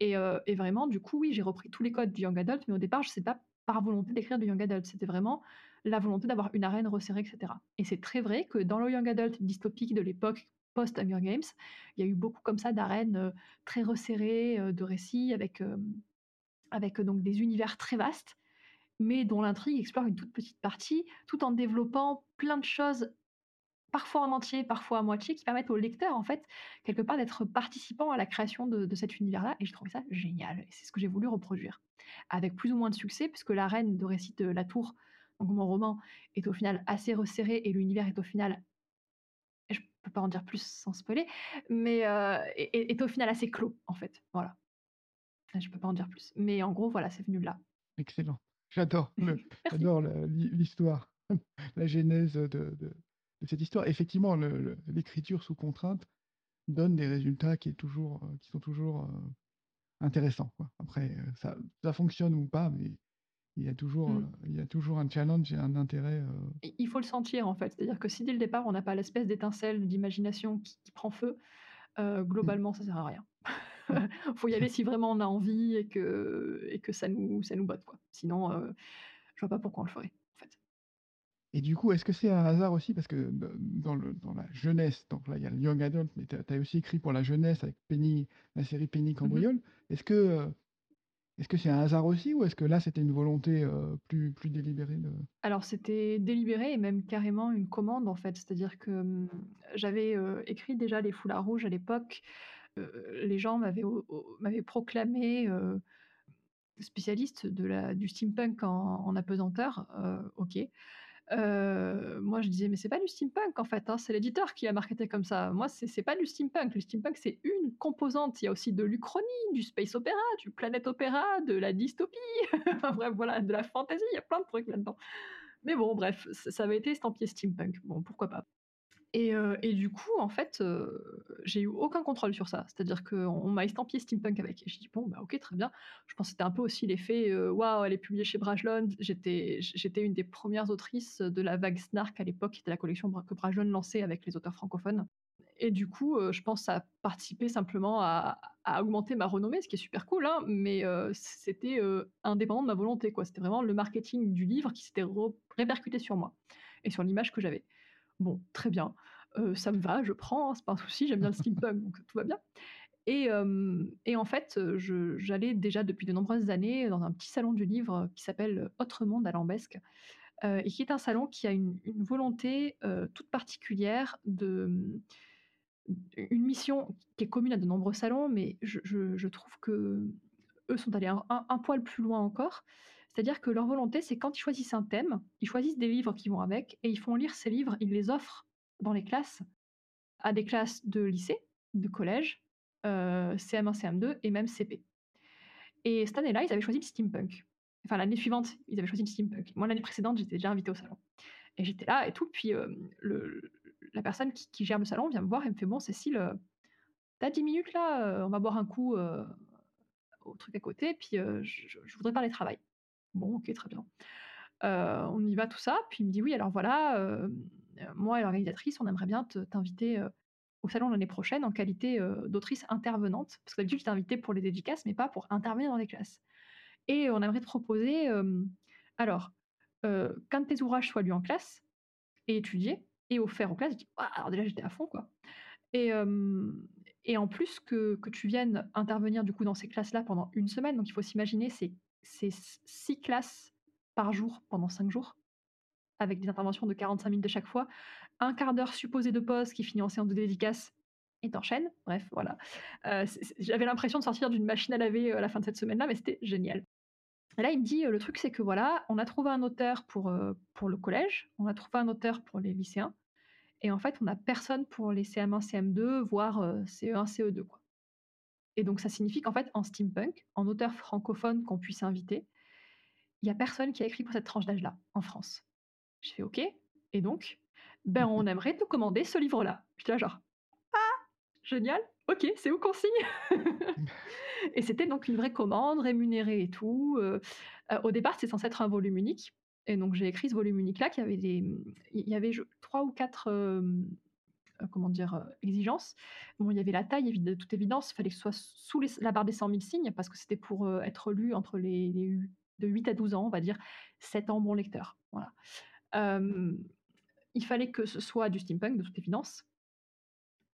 Et, euh, et vraiment, du coup, oui, j'ai repris tous les codes du young adult, mais au départ, je ne sais pas par volonté d'écrire du young adult. C'était vraiment la volonté d'avoir une arène resserrée, etc. Et c'est très vrai que dans le young adult dystopique de l'époque post-Hunger Games, il y a eu beaucoup comme ça d'arènes euh, très resserrées, euh, de récits avec, avec donc des univers très vastes, mais dont l'intrigue explore une toute petite partie, tout en développant plein de choses parfois en entier, parfois à moitié, qui permettent au lecteur, en fait, quelque part, d'être participant à la création de, de cet univers-là. Et je trouvais ça génial. Et c'est ce que j'ai voulu reproduire. Avec plus ou moins de succès, puisque l'arène de récit de La Tour, donc mon roman, est au final assez resserré et l'univers est au final je peux pas en dire plus sans spoiler, mais euh, est, est, au final assez clos, en fait. Voilà. Je peux pas en dire plus. Mais en gros, voilà, c'est venu de là. Excellent. J'adore j'adore l'histoire, la genèse de, de, cette histoire. Effectivement, l'écriture sous contrainte donne des résultats qui, est toujours, qui sont toujours euh, intéressants. Quoi. Après, ça, ça fonctionne ou pas, mais il y a toujours, il y a toujours un challenge et un intérêt. Il faut le sentir en fait. C'est-à-dire que si dès le départ on n'a pas l'espèce d'étincelle d'imagination qui, prend feu, mmh. globalement ça sert à rien. Il mmh. faut y aller si vraiment on a envie et que, et que ça, nous, ça nous botte. Quoi. Sinon, je vois pas pourquoi on le ferait. Et du coup, est-ce que c'est un hasard aussi? Parce que dans, le, dans la jeunesse, donc là il y a le Young Adult, mais tu as, aussi écrit pour la jeunesse avec Penny, la série Penny Cambriole. Est-ce que est-ce que c'est un hasard aussi ou est-ce que là c'était une volonté plus, plus délibérée Alors c'était délibéré et même carrément une commande en fait. C'est-à-dire que mmh, j'avais écrit déjà les foulards rouges à l'époque. les gens m'avaient, m'avaient proclamé spécialiste de la, du steampunk en, en apesanteur. ok. Moi, je disais, mais c'est pas du steampunk en fait, hein, c'est l'éditeur qui a marketé comme ça. Moi, c'est pas du steampunk. Le steampunk, c'est une composante. Il y a aussi de l'Uchronie, du space opéra, du planète opéra, de la dystopie, bref, voilà, de la fantasy. Il y a plein de trucs là-dedans. Mais bon, bref, ça avait été estampillé steampunk. Bon, pourquoi pas. Et, et, du coup, en fait, j'ai eu aucun contrôle sur ça. C'est-à-dire qu'on m'a estampillé steampunk avec. Et j'ai dit, bon, bah ok, très bien. Je pense que c'était un peu aussi l'effet, waouh, elle est publiée chez Brajlon. J'étais, une des premières autrices de la vague Snark à l'époque, qui était la collection que Brajlon lançait avec les auteurs francophones. Et du coup, je pense que ça a participé simplement à, augmenter ma renommée, ce qui est super cool, hein, mais c'était indépendant de ma volonté. C'était vraiment le marketing du livre qui s'était répercuté sur moi et sur l'image que j'avais. Bon, très bien, ça me va, je prends, c'est pas un souci, j'aime bien le steampunk, donc tout va bien. Et, et en fait, j'allais déjà depuis de nombreuses années dans un petit salon du livre qui s'appelle Autre Monde à Lambesque, et qui est un salon qui a une, volonté toute particulière de mmh, une mission qui est commune à de nombreux salons, mais je, trouve que eux sont allés un poil plus loin encore. C'est-à-dire que leur volonté, c'est quand ils choisissent un thème, ils choisissent des livres qui vont avec et ils font lire ces livres, ils les offrent dans les classes, à des classes de lycée, de collège, euh, CM1, CM2 et même CP. Et cette année-là, ils avaient choisi le steampunk. Enfin, l'année suivante, ils avaient choisi le steampunk. Moi, l'année précédente, j'étais déjà invitée au salon. Et j'étais là et tout. Puis euh, la personne qui, gère le salon vient me voir et me fait Bon, Cécile, euh, t'as 10 minutes là On va boire un coup au truc à côté. Puis je, je, voudrais parler travail. Bon, ok, très bien. On y va, tout ça. Puis il me dit oui, alors voilà, moi et l'organisatrice, on aimerait bien t'inviter au salon l'année prochaine en qualité d'autrice intervenante. Parce que d'habitude, je t'ai pour les dédicaces, mais pas pour intervenir dans les classes. Et on aimerait te proposer, alors, qu'un de tes ouvrages soit lu en classe et étudié et offert aux classes. Je dis, «Ah, alors déjà, j'étais à fond, quoi. Et, et en plus que, que, tu viennes intervenir du coup dans ces classes-là pendant une semaine, donc il faut s'imaginer, c'est c'est six classes par jour pendant cinq jours, avec des interventions de 45 minutes de chaque fois, un quart d'heure supposé de pause qui finit en séance de dédicace et t'enchaînes. Bref, voilà. Euh, j'avais l'impression de sortir d'une machine à laver euh, à la fin de cette semaine-là, mais c'était génial. Et là, il me dit, euh, le truc, c'est que voilà, on a trouvé un auteur pour, pour le collège, on a trouvé un auteur pour les lycéens, et en fait, on n'a personne pour les CM1, CM2, voire CE1, CE2. Quoi. Et donc ça signifie qu'en fait, en steampunk, en auteur francophone qu'on puisse inviter, il n'y a personne qui a écrit pour cette tranche d'âge-là, en France. Je fais OK, et donc, ben on aimerait te commander ce livre-là. J'étais là genre, ah, génial, ok, c'est où qu'on signe? Et c'était donc une vraie commande, rémunérée et tout. Euh, euh, au départ, c'est censé être un volume unique. Et donc j'ai écrit ce volume unique-là qui avait des, il y avait je 3 ou 4, hem, heu, comment dire? Heu, exigences. Bon, il y avait la taille de toute évidence, il fallait que ce soit sous la barre des 100 000 signes parce que c'était pour, heu, être lu entre les de 8 à 12 ans, on va dire 7 ans bon lecteur, voilà. Il fallait que ce soit du steampunk de toute évidence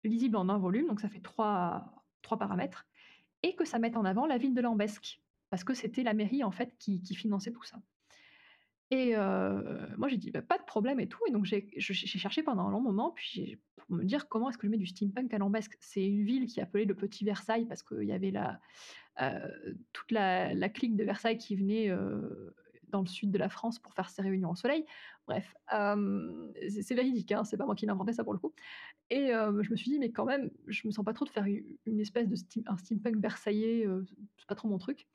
lisible en un volume, donc ça fait 3- 3 paramètres et que ça mette en avant la ville de Lambesc parce que c'était la mairie en fait qui finançait tout ça. Et heu, moi j'ai dit: «Bah, pas de problème et tout» et donc j'ai cherché pendant un long moment, puis pour me dire: «Comment est-ce que je mets du steampunk à Lambesc?» c'est une ville qui appelée le Petit Versailles parce qu'il y avait la, heu, toute la clique de Versailles qui venait, heu, dans le sud de la France pour faire ses réunions au soleil. Bref, c'est véridique, hein, c'est pas moi qui l'ai inventé ça pour le coup et je me suis dit: «Mais quand même, je me sens pas trop de faire une espèce de steam un steampunk versaillais, c'est pas trop mon truc»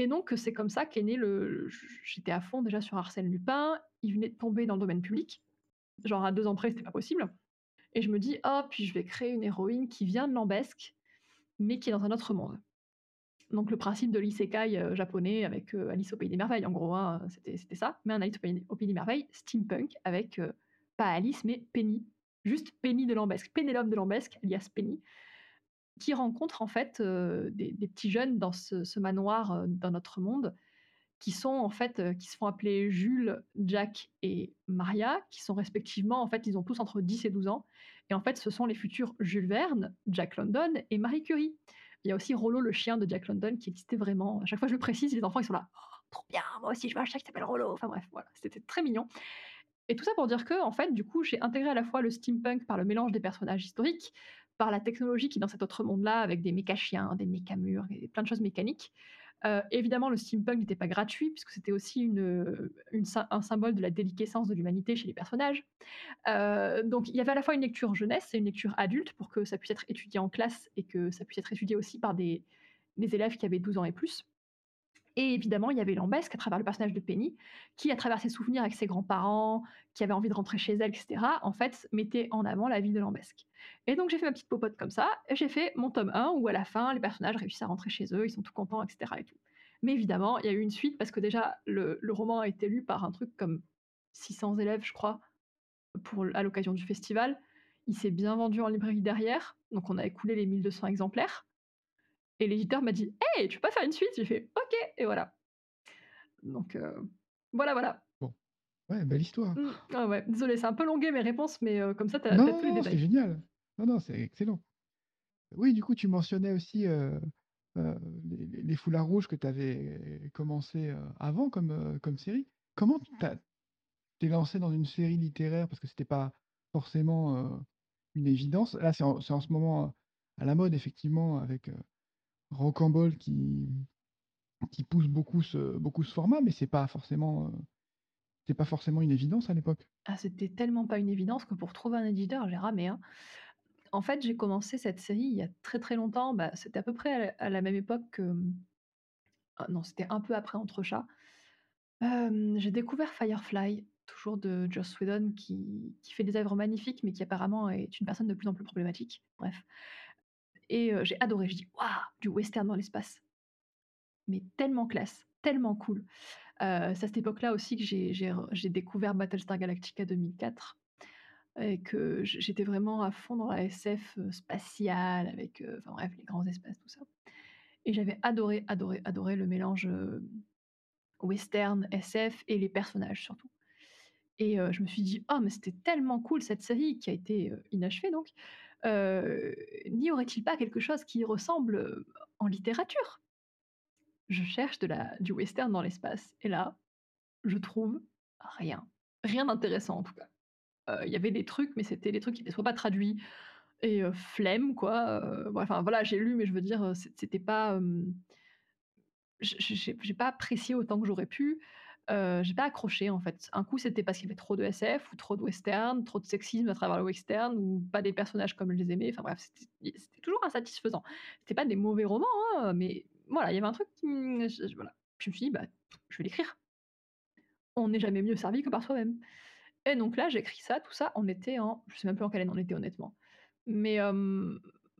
et donc c'est comme ça qu'est né le j'étais à fond déjà sur Arsène Lupin, il venait de tomber dans le domaine public, genre à 2 ans près, c'était pas possible. Et je me dis: «Oh, puis je vais créer une héroïne qui vient de Lambesc, mais qui est dans un autre monde». Donc le principe de l'isekai, heu, japonais avec, heu, Alice au pays des merveilles en gros, hein, c'était ça, mais un Alice au pays des merveilles steampunk avec, pas Alice mais Penny, juste Penny de Lambesc, Pénélope de Lambesc alias Penny, qui rencontre en fait, heu, des petits jeunes dans ce manoir, heu, dans notre monde, qui sont en fait, heu, qui se font appeler Jules, Jack et Maria, qui sont respectivement en fait, ils ont tous entre 10 et 12 ans et en fait, ce sont les futurs Jules Verne, Jack London et Marie Curie. Il y a aussi Rollo le chien de Jack London qui existait vraiment. À chaque fois je le précise, les enfants ils sont là: «Oh trop bien, moi aussi je veux un chat qui s'appelle Rollo». Enfin bref, voilà, c'était très mignon et tout ça pour dire qu'en fait, du coup, j'ai intégré à la fois le steampunk par le mélange des personnages historiques, par la technologie qui est dans cet autre monde-là avec des méca chiens, des méca murs et plein de choses mécaniques. Heu, évidemment le steampunk n'était pas gratuit puisque c'était aussi un symbole de la déliquescence de l'humanité chez les personnages. Heu, donc il y avait à la fois une lecture jeunesse et une lecture adulte pour que ça puisse être étudié en classe et que ça puisse être étudié aussi par des élèves qui avaient 12 ans et plus et évidemment, il y avait Lambesc à travers le personnage de Penny qui, à travers ses souvenirs avec ses grands-parents, qui avait envie de rentrer chez elle et cetera, en fait, mettait en avant la ville de Lambesc et donc j'ai fait ma petite popote comme ça et j'ai fait mon tome 1 où à la fin, les personnages réussissent à rentrer chez eux, ils sont tout contents et cetera et tout. Mais évidemment, il y a eu une suite parce que déjà le roman a été lu par un truc comme 600 élèves, je crois, pour à l'occasion du festival. Il s'est bien vendu en librairie derrière, donc on a écoulé les 1 200 exemplaires et l'éditeur m'a dit: «Hey, tu veux pas faire une suite?» j'ai fait: «OK» et voilà. Donc heu, voilà, voilà. Bon, ouais, belle histoire. Mmh, ah ouais, désolée, c'est un peu longué mes réponses, mais heu, comme ça tu as tu as Non, tous les non, c'est génial. Non, non, c'est excellent. Oui, du coup, tu mentionnais aussi, heu, les Foulards Rouges que tu avais commencé, avant comme, comme série. Comment tu t'es lancée dans une série littéraire? Parce que c'était pas forcément, une évidence? Là, c'est en c'est en ce moment à la mode effectivement avec, Rocambole qui qui pousse beaucoup ce format, mais c'est pas forcément, heu, c'est pas forcément une évidence à l'époque? Ah, c'était tellement pas une évidence que pour trouver un éditeur, j'ai ramé, hein. En fait, j'ai commencé cette série il y a très, très longtemps, bah, c'était à peu près à la même époque que, mmh ah non, c'était un peu après Entre chats. Hem, j'ai découvert Firefly, toujours de Joss Whedon qui qui fait des œuvres magnifiques, mais qui apparemment est une personne de plus en plus problématique. Bref et j'ai adoré, je dis: «Waouh! Du western dans l'espace» tellement classe, tellement cool. Heu, c'est à cette époque-là aussi que j'ai découvert Battlestar Galactica 2004 et que j'étais vraiment à fond dans la SF, heu, spatiale avec, heu, enfin bref, les grands espaces, tout ça et j'avais adoré, adoré, adoré le mélange, western, SF et les personnages surtout et je me suis dit: «Oh mais c'était tellement cool cette série» qui a été, inachevée donc, n'y aurait-il pas quelque chose qui ressemble, en littérature? Je cherche de la du western dans l'espace et là, je trouve rien. Rien d'intéressant en tout cas. Heu, il y avait des trucs, mais c'était des trucs qui étaient soit pas traduits et heu, flemme quoi, ouais enfin voilà, j'ai lu, mais je veux dire, c'é c'était pas, j'ai pas apprécié autant que j'aurais pu, j'ai pas accroché en fait. Un coup, c'était parce qu'il y avait trop de SF ou trop de western, trop de sexisme à travers le western ou pas des personnages comme je les aimais, enfin bref, c'était toujours insatisfaisant. C'était pas des mauvais romans, hein, mais voilà, il y avait un truc qui, je je voilà. Je me suis dit: «Bah, je vais l'écrire». On n'est jamais mieux servi que par soi-même et donc là, j'écris ça, tout ça, on était en je sais même plus en quelle année on était honnêtement, mais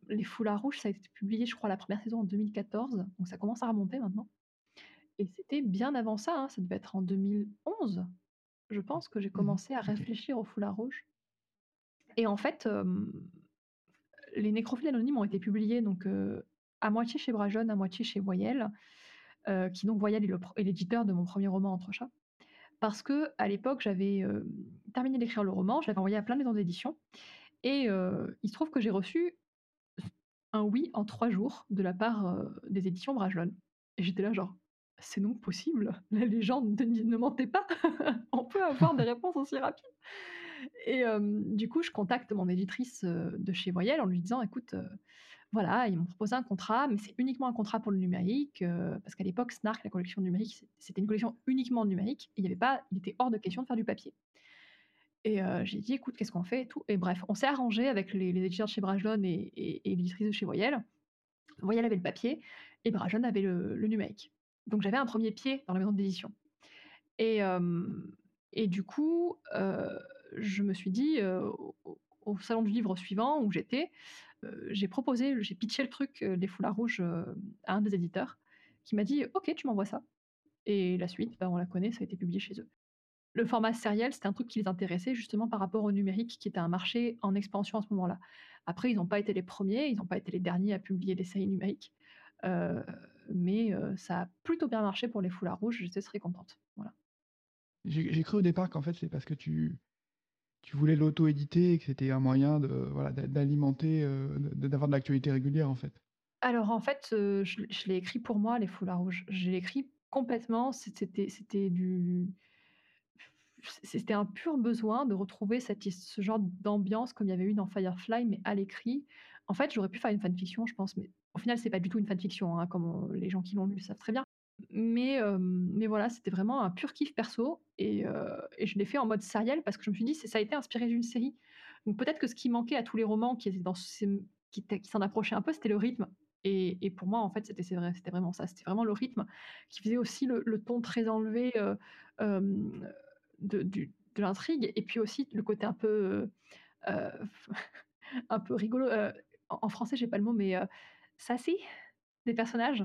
Les Foulards Rouges, ça a été publié, je crois, la 1re saison en 2014, donc ça commence à remonter maintenant et c'était bien avant ça, hein, ça devait être en 2011? je pense que j'ai Mmh commencé à réfléchir au foulard rouge et en fait, les nécrophiles anonymes ont été publiés donc à moitié chez Bragelonne, à moitié chez Voyelle, heu, qui donc Voyelle est l'éditeur de mon premier roman Entre chats. Parce que à l'époque, j'avais, hem, terminé d'écrire le roman, je l'avais envoyé à plein de maisons d'édition et heu, il se trouve que j'ai reçu un oui en 3 jours de la part, des éditions Bragelonne et j'étais là genre: «C'est donc possible? La légende ne mentait pas? On peut avoir des réponses aussi rapides?» et du coup, je contacte mon éditrice, de chez Voyelle en lui disant: «Écoute, voilà, ils m'ont proposé un contrat, mais c'est uniquement un contrat pour le numérique», heu, parce qu'à l'époque, Snark, la collection numérique, c'é c'était une collection uniquement numérique il y avait pas il était hors de question de faire du papier et heu, j'ai dit: «Écoute, qu'est-ce qu'on fait et tout?» et bref, on s'est arrangé avec les éditeurs de chez Bragelonne et et l'éditrice de chez Voyelle. Voyelle avait le papier et Bragelonne avait le numérique. Donc j'avais un premier pied dans la maison d'édition et hem et du coup, je me suis dit, au salon du livre suivant où j'étais, heu, j'ai proposé, j'ai pitché le truc, heu, les foulards rouges, heu, à un des éditeurs qui m'a dit: «OK, tu m'envoies ça» et la suite, bah, on la connaît, ça a été publié chez eux. Le format sériel, c'était un truc qui les intéressait justement par rapport au numérique qui était un marché en expansion à ce moment-là. Après, ils n'ont pas été les premiers, ils n'ont pas été les derniers à publier des séries numériques, heu, mais ça a plutôt bien marché pour les foulards rouges, j'étais très contente. Voilà. J'ai cru au départ qu'en fait, c'est parce que tu tu voulais l'auto-éditer et que c'était un moyen de, voilà, d'a d'alimenter, de d'avoir de l'actualité régulière, en fait. Alors en fait, heu, je l'ai écrit pour moi, les foulards rouges. Je l'ai écrit complètement, c'é c'était c'était du c'était un pur besoin de retrouver cette ce genre d'ambiance comme il y avait eu dans Firefly, mais à l'écrit. En fait, j'aurais pu faire une fanfiction, je pense, mais au final, c'est pas du tout une fanfiction, hein, comme les gens qui l'ont lu savent très bien. Mais hem, mais voilà, c'était vraiment un pur kiff perso et heu et je l'ai fait en mode sériel parce que je me suis dit: «C'est ça a été inspiré d'une série». Donc peut-être que ce qui manquait à tous les romans qui étaient dans qui s'en approchaient un peu, c'était le rythme et et pour moi, en fait, c'était c'est vrai, vraiment ça. C'était vraiment le rythme qui faisait aussi le ton très enlevé, heu, hem, de l'intrigue et puis aussi le côté un peu, un peu rigolo, en français, j'ai pas le mot, mais heu, sassy des personnages.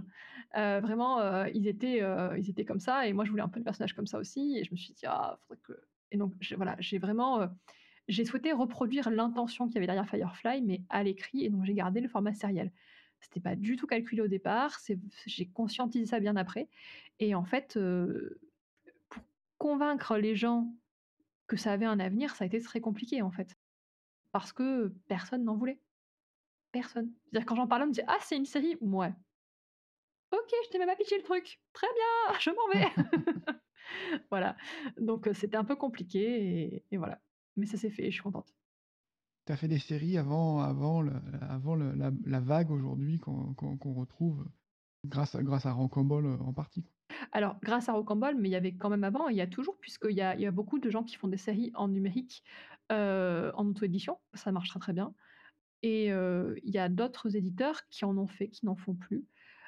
Heu, vraiment, heu, ils étaient, heu, ils étaient comme ça et moi je voulais un peu de personnages comme ça aussi et je me suis dit: «Ah, faudrait que» et donc voilà, j'ai vraiment, heu, j'ai souhaité reproduire l'intention qu'il y avait derrière Firefly, mais à l'écrit et donc j'ai gardé le format sériel. C'était pas du tout calculé au départ, j'ai conscientisé ça bien après et en fait, pour convaincre les gens que ça avait un avenir, ça a été très compliqué, en fait. Parce que personne n'en voulait. Personne. C'est-à-dire quand j'en parlais, on me disait: «Ah, c'est une série?» «Mouais». «OK, je t'ai même pas pitché le truc. Très bien, je m'en vais». Voilà, donc heu, c'était un peu compliqué et et voilà. Mais ça s'est fait et je suis contente. Tu as fait des séries avant avant le avant le la la vague aujourd'hui qu'on retrouve grâce à grâce à Rocambole, heu, en partie. Alors grâce à Rocambole, mais il y avait quand même avant il y a toujours puisqu'il y a il y a beaucoup de gens qui font des séries en numérique, heu, en auto-édition, ça marche très, très bien et il y a d'autres éditeurs qui en ont fait, qui n'en font plus.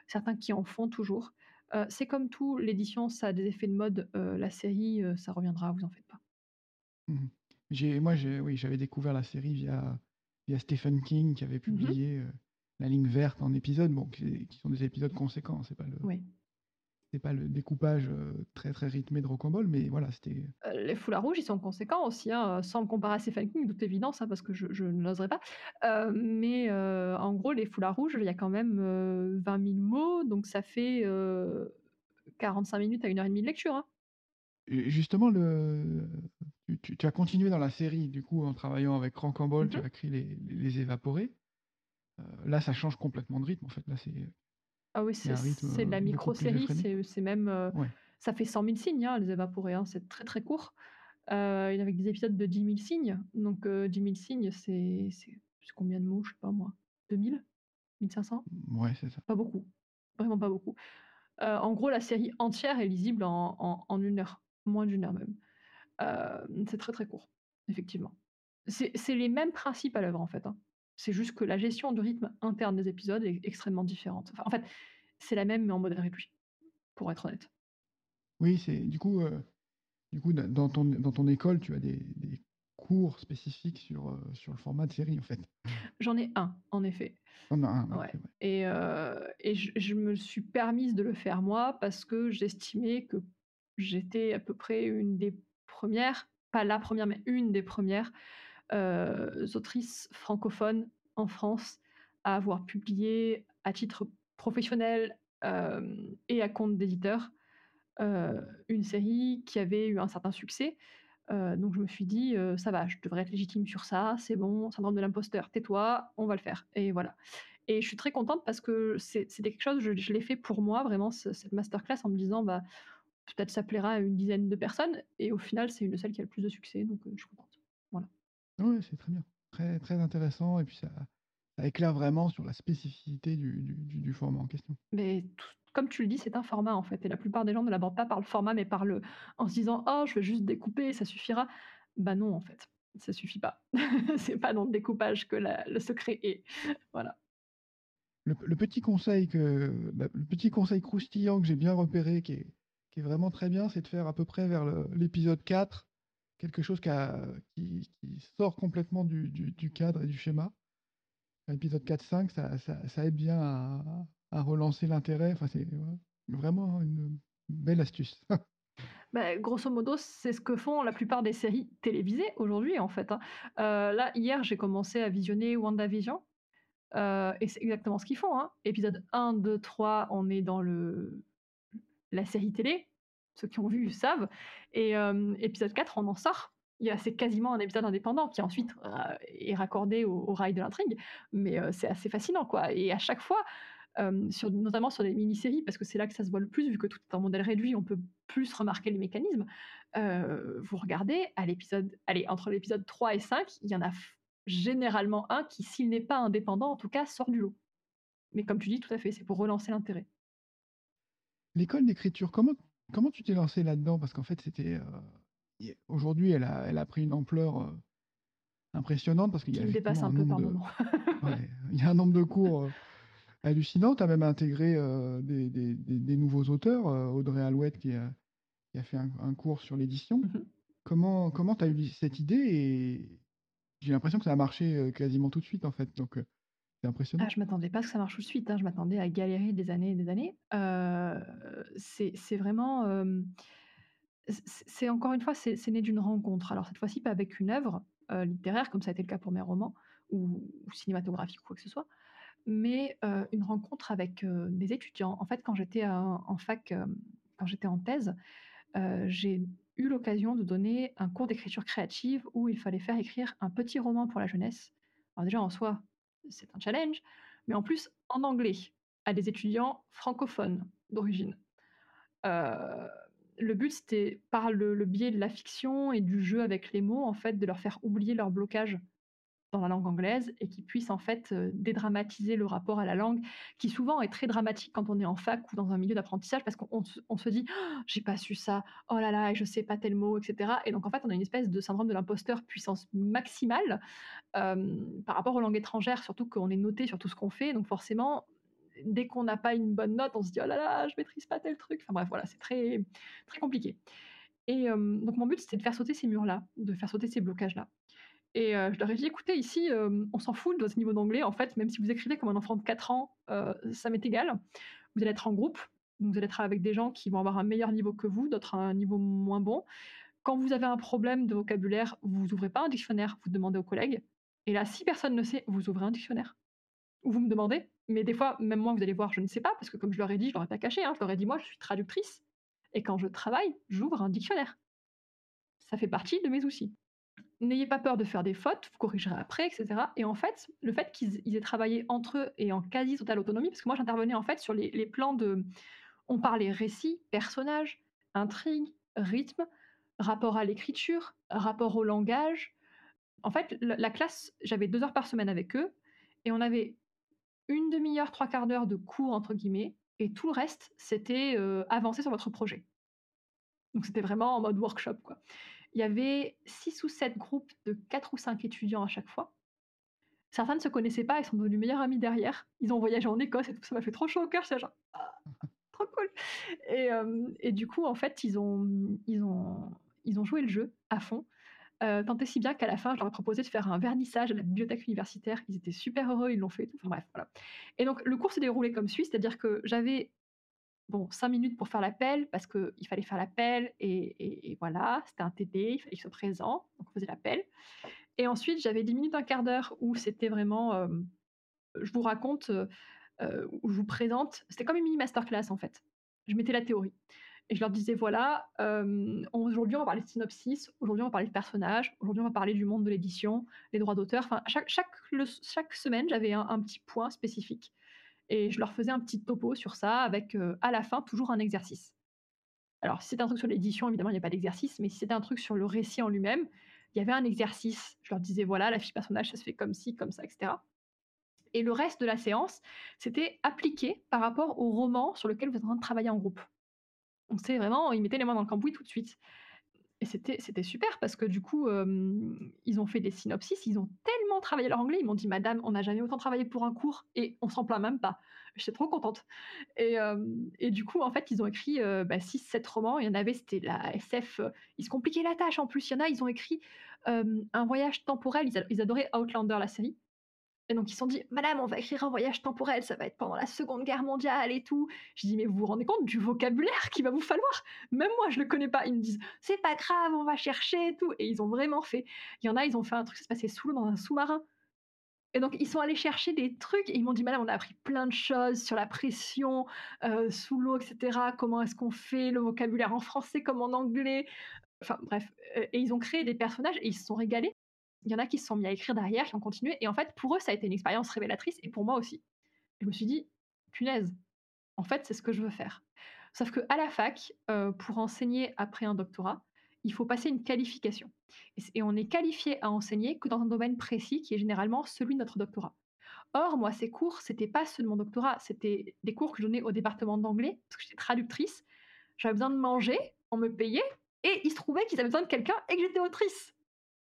Certains qui en font toujours. Heu, c'est comme tout, l'édition, ça a des effets de mode, heu, la série, heu, ça reviendra, vous en faites pas. Mmh mh. J'ai moi, j'ai oui, j'avais découvert la série via via Stephen King qui avait Mmh mh. publié, La Ligne verte en épisodes, bon qui qui sont des épisodes conséquents, c'est pas le Oui. Pas le découpage, heu, très, très rythmé de Rocambole, mais voilà, c'était Heu, les foulards rouges, ils sont conséquents aussi, hein, heu, sans me comparer à Stephen King, de toute évidence, hein, parce que je je n'oserais pas. Heu, mais en gros, les foulards rouges, il y a quand même, heu, 20 000 mots, donc ça fait, heu, 45 minutes à 1 heure et demie de lecture, hein. Justement le tu as continué dans la série, du coup, en travaillant avec Rocambole, tu mh. as écrit Les Les Évaporés. Là, ça change complètement de rythme, en fait, là, c'est Ah oui, c'est de la plus micro-série, c'est même, Ouais. ça fait 100 000 signes, hein, Les Évaporés, hein, c'est très, très court. Et avec des épisodes de 10 000 signes, donc heu, 10 000 signes, c'est combien de mots? Je sais pas moi, 2 000-1 500? Mouais, c'est ça. Pas beaucoup, vraiment pas beaucoup. En gros, la série entière est lisible en en en 1 heure, moins d'1 heure même. C'est très, très court, effectivement. C'est c'est les mêmes principes à l'œuvre, en fait, hein. C'est juste que la gestion du rythme interne des épisodes est extrêmement différente. Enfin, en fait, c'est la même, mais en mode réduit, pour être honnête. Oui, c'est du coup, heu, du coup, da dans ton dans ton école, tu as des des cours spécifiques sur, heu, sur le format de série, en fait? J'en ai 1, en effet. En as 1, ouais, et heu et je je me suis permise de le faire moi parce que j'estimais que j'étais à peu près une des première, pas la première, mais une des premières autrices francophones en France à avoir publié à titre professionnel et à compte d'éditeur une série qui avait eu un certain succès. donc je me suis dit, ça va, je devrais être légitime sur ça, c'est bon, syndrome de l'imposteur, tais-toi, on va le faire. Et voilà. Et je suis très contente parce que c'était quelque chose, je, l'ai fait pour moi, vraiment, cette masterclass, en me disant, bah, peut-être ça plaira à une dizaine de personnes. Et au final, c'est une de celles qui a le plus de succès, donc je suis. Oui, c'est très bien. Très, très intéressant. Et puis ça, ça éclaire vraiment sur la spécificité du, du, format en question. Mais comme tu le dis, c'est un format en fait. Et la plupart des gens ne l'abordent pas par le format, mais par le. en se disant Oh, je vais juste découper, ça suffira. Bah non, en fait. Ça suffit pas. c'est pas dans le découpage que le secret est. voilà. Le, petit conseil que bah, le petit conseil croustillant que j'ai bien repéré, qui est, qui est vraiment très bien, c'est de faire à peu près vers l'épisode 4 quelque chose qui, sort complètement du, cadre et du schéma. L'épisode 4-5, ça, aide bien à, à relancer l'intérêt. Enfin, c'est vraiment une belle astuce. Bah, grosso modo, c'est ce que font la plupart des séries télévisées aujourd'hui, en fait. Hein. Euh, là, hier, j'ai commencé à visionner WandaVision. Euh, et c'est exactement ce qu'ils font. Hein. Épisode 1, 2, 3, on est dans le... la série télé. Ceux qui ont vu savent. Et euh, épisode 4, on en sort. C'est quasiment un épisode indépendant qui ensuite euh, est raccordé au, rail de l'intrigue. Mais c'est assez fascinant, quoi. Et à chaque fois, sur, notamment sur des mini-séries, parce que c'est là que ça se voit le plus, vu que tout est en modèle réduit, on peut plus remarquer les mécanismes. vous regardez, à l'épisode, allez, entre l'épisode 3 et 5, il y en a généralement un qui, s'il n'est pas indépendant, en tout cas, sort du lot. Mais comme tu dis, tout à fait, c'est pour relancer l'intérêt. L'école d'écriture, comment, comment tu t'es lancé là-dedans? Parce qu'en fait, c'était. Euh, aujourd'hui, elle a, elle a pris une ampleur euh, impressionnante parce qu'il y a. dépasse un, peu par moment. il y a un nombre de cours euh, hallucinant. Tu as même intégré des, des, des, nouveaux auteurs, Audrey Alouette qui a, qui a fait un, cours sur l'édition. Mmh comment Comment tu as eu cette idée? Et j'ai l'impression que ça a marché, quasiment tout de suite, en fait, donc c'est impressionnant. Ah, je m'attendais pas à ce que ça marche tout de suite, hein. Je m'attendais à galérer des années et des années. c'est vraiment, c'est encore une fois, c'est né d'une rencontre. Alors cette fois-ci, pas avec une œuvre, littéraire, comme ça a été le cas pour mes romans ou cinématographique ou quoi que ce soit, mais une rencontre avec, des étudiants. En fait, quand j'étais en fac, quand j'étais en thèse, j'ai eu l'occasion de donner un cours d'écriture créative où il fallait faire écrire un petit roman pour la jeunesse. Alors déjà en soi, c'est un challenge, mais en plus en anglais, à des étudiants francophones d'origine. Euh, le but, c'était par le, le, biais de la fiction et du jeu avec les mots, en fait, de leur faire oublier leur blocage dans la langue anglaise et qui puisse en fait euh, dédramatiser le rapport à la langue, qui souvent est très dramatique quand on est en fac ou dans un milieu d'apprentissage parce qu'on se dit «Oh, j'ai pas su ça, oh là là, je sais pas tel mot, etc. Et donc en fait on a une espèce de syndrome de l'imposteur puissance maximale par rapport aux langues étrangères, surtout qu'on est noté sur tout ce qu'on fait, donc forcément dès qu'on n'a pas une bonne note, on se dit oh là là, je maîtrise pas tel truc. Enfin bref, voilà, c'est très très compliqué. Et donc mon but c'était de faire sauter ces murs-là, de faire sauter ces blocages-là. Et je leur ai dit, écoutez, ici, on s'en fout de votre niveau d'anglais. En fait, même si vous écrivez comme un enfant de 4 ans, ça m'est égal. Vous allez être en groupe. Donc, vous allez être avec des gens qui vont avoir un meilleur niveau que vous, d'autres un niveau moins bon. Quand vous avez un problème de vocabulaire, vous ouvrez pas un dictionnaire, vous demandez aux collègues. Et là, si personne ne sait, vous ouvrez un dictionnaire. Ou vous me demandez. Mais des fois, même moi, vous allez voir, je ne sais pas, parce que comme je leur ai dit, je leur ai pas caché, hein, je leur ai dit, moi, je suis traductrice. Et quand je travaille, j'ouvre un dictionnaire. Ça fait partie de mes outils n'ayez pas peur de faire des fautes, vous corrigerez après, etc. Et en fait, le fait qu'ils aient travaillé entre eux et en quasi totale autonomie, parce que moi j'intervenais en fait sur les, plans de, on parlait récit, personnage, intrigue, rythme, rapport à l'écriture, rapport au langage. En fait, la, classe, j'avais deux heures par semaine avec eux, et on avait une demi-heure, trois quarts d'heure de cours entre guillemets, et tout le reste, c'était euh, avancer sur votre projet. Donc c'était vraiment en mode workshop, quoi. Il y avait six ou sept groupes de quatre ou cinq étudiants à chaque fois. Certains ne se connaissaient pas, ils sont devenus meilleurs amis derrière. Ils ont voyagé en Écosse et tout ça m'a fait trop chaud au cœur. J'étais genre, ah, trop cool. Et, et, du coup, en fait, ils ont, ils ont, ils ont joué le jeu à fond. Euh, tant et si bien qu'à la fin, je leur ai proposé de faire un vernissage à la bibliothèque universitaire. Ils étaient super heureux, ils l'ont fait. Enfin bref, voilà. Et donc, le cours s'est déroulé comme suit, c'est-à-dire que j'avais bon, 5 minutes pour faire l'appel parce qu'il fallait faire l'appel et, voilà, c'était un TD, il fallait qu'il soit présent, donc on faisait l'appel. Et ensuite, j'avais 10 minutes, un quart d'heure où c'était vraiment, euh, je vous raconte, euh, euh, où je vous présente, c'était comme une mini masterclass en fait. Je mettais la théorie. Et je leur disais, voilà, aujourd'hui on va parler de synopsis, aujourd'hui on va parler de personnages, aujourd'hui on va parler du monde de l'édition, les droits d'auteur. Enfin, chaque, chaque, semaine, j'avais un petit point spécifique. Et je leur faisais un petit topo sur ça, avec euh, à la fin toujours un exercice. Alors, si c'était un truc sur l'édition, évidemment, il n'y a pas d'exercice, mais si c'était un truc sur le récit en lui-même, il y avait un exercice. Je leur disais, voilà, la fiche personnage, ça se fait comme ci, comme ça, etc. Et le reste de la séance, c'était appliqué par rapport au roman sur lequel vous êtes en train de travailler en groupe. Donc, c'est vraiment, ils mettaient les mains dans le cambouis tout de suite. Et c'était super parce que du coup, ils ont fait des synopsis, ils ont tellement travaillé leur anglais, ils m'ont dit: «Madame, on n'a jamais autant travaillé pour un cours et on s'en plaint même pas». J'étais trop contente et du coup, en fait, ils ont écrit, heu, bah, 6-7 romans. Il y en avait, c'était la SF, ils se compliquaient la tâche en plus. Il y en a, ils ont écrit, un voyage temporel. Ils adoraient Outlander, la série et donc ils se sont dit: «Madame, on va écrire un voyage temporel, ça va être pendant la Seconde Guerre mondiale et tout». Je dis: «Mais vous vous rendez compte du vocabulaire qu'il va vous falloir? Même moi, je le connais pas». Ils me disent: «C'est pas grave, on va chercher et tout» et ils ont vraiment fait. Il y en a, ils ont fait un truc, ça se passait sous l'eau dans un sous-marin et donc ils sont allés chercher des trucs et ils m'ont dit: «Madame, on a appris plein de choses sur la pression, heu, sous l'eau et cetera. Comment est-ce qu'on fait le vocabulaire en français comme en anglais?» enfin bref, heu et ils ont créé des personnages et ils se sont régalés. Il y en a qui se sont mis à écrire derrière, qui ont continué et en fait, pour eux, ça a été une expérience révélatrice et pour moi aussi. Je me suis dit: «Punaise, en fait, c'est ce que je veux faire». Sauf qu'à la fac, heu, pour enseigner après un doctorat, il faut passer une qualification et on est qualifié à enseigner que dans un domaine précis qui est généralement celui de notre doctorat. Or, moi, ces cours, c'était pas ceux de mon doctorat, c'était des cours que je donnais au département d'anglais parce que j'étais traductrice. J'avais besoin de manger, on me payait et il se trouvait qu'ils avaient besoin de quelqu'un et que j'étais autrice.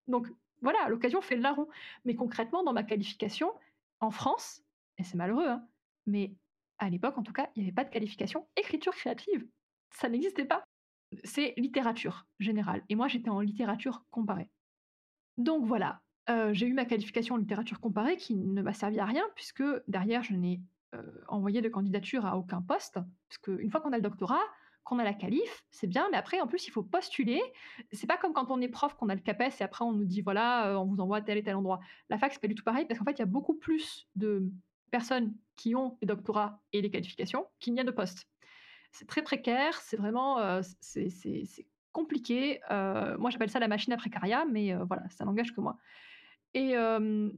Donc voilà, l'occasion fait le larron. Mais concrètement, dans ma qualification, en France, et c'est malheureux, hein, mais à l'époque, en tout cas, il n'y avait pas de qualification écriture créative. Ça n'existait pas. C'est littérature générale. Et moi, j'étais en littérature comparée. Donc voilà, euh, j'ai eu ma qualification en littérature comparée qui ne m'a servi à rien puisque derrière, je n'ai euh, envoyé de candidature à aucun poste. Parce qu'une fois qu'on a le doctorat, qu'on a la qualif, c'est bien, mais après, en plus, il faut postuler. C'est pas comme quand on est prof, qu'on a le CAPES et après on nous dit voilà, euh, on vous envoie à tel et tel endroit. La fac, c'est pas du tout pareil parce qu'en fait, il y a beaucoup plus de personnes qui ont les doctorats et les qualifications qu'il n'y a de postes. C'est très précaire, c'est vraiment euh, c'est c'est- compliqué. Euh, moi, j'appelle ça la machine à précaria, mais euh, voilà, ça n'engage que moi. Et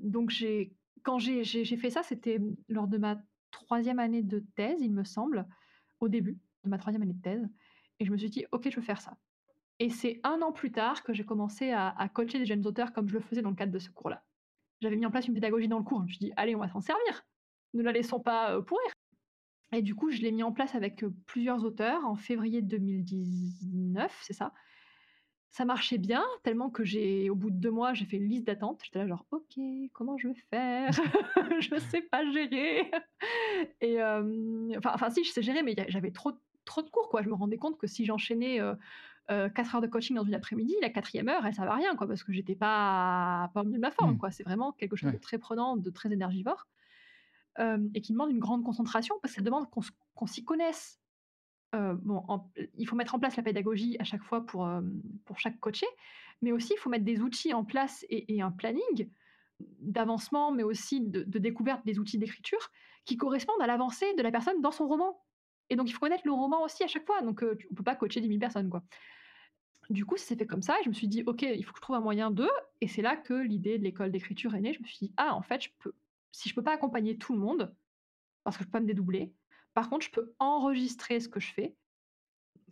donc, j'ai quand j'ai- j'ai fait ça, c'était lors de ma troisième année de thèse, il me semble, au début de ma troisième année de thèse. Et je me suis dit, ok, je veux faire ça. Et c'est un an plus tard que j'ai commencé à, coacher des jeunes auteurs comme je le faisais dans le cadre de ce cours-là. J'avais mis en place une pédagogie dans le cours. Je me suis dit, allez, on va s'en servir. Ne la laissons pas euh, pourrir. Et du coup, je l'ai mis en place avec euh, plusieurs auteurs en février 2019, c'est ça. Ça marchait bien, tellement que j'ai, au bout de deux mois, j'ai fait une liste d'attente. J'étais là genre, ok, comment je vais faire? Je ne sais pas gérer. Et euh, enfin, enfin, si, je sais gérer, mais j'avais trop, trop de cours, quoi. Je me rendais compte que si j'enchaînais euh, euh, quatre heures de coaching dans une après-midi, la quatrième heure, elle servait à rien, quoi, parce que j'étais pas, pas au milieu de ma forme, Hmm. quoi. C'est vraiment quelque chose de très prenant, de très énergivore, euh, et qui demande une grande concentration, parce que ça demande qu'on s'y connaisse. Bon, en- il faut mettre en place la pédagogie à chaque fois pour, pour chaque coaché, mais aussi il faut mettre des outils en place et, et un planning d'avancement, mais aussi de, de découverte des outils d'écriture qui correspondent à l'avancée de la personne dans son roman. Et donc il faut connaître le roman aussi à chaque fois, donc euh, on peut pas coacher 10 000 personnes. quoi. Du coup, ça s'est fait comme ça, et je me suis dit, ok, il faut que je trouve un moyen de, et c'est là que l'idée de l'école d'écriture est née. Je me suis dit, ah, en fait, je peux, si je peux pas accompagner tout le monde, parce que je peux pas me dédoubler, par contre, je peux enregistrer ce que je fais.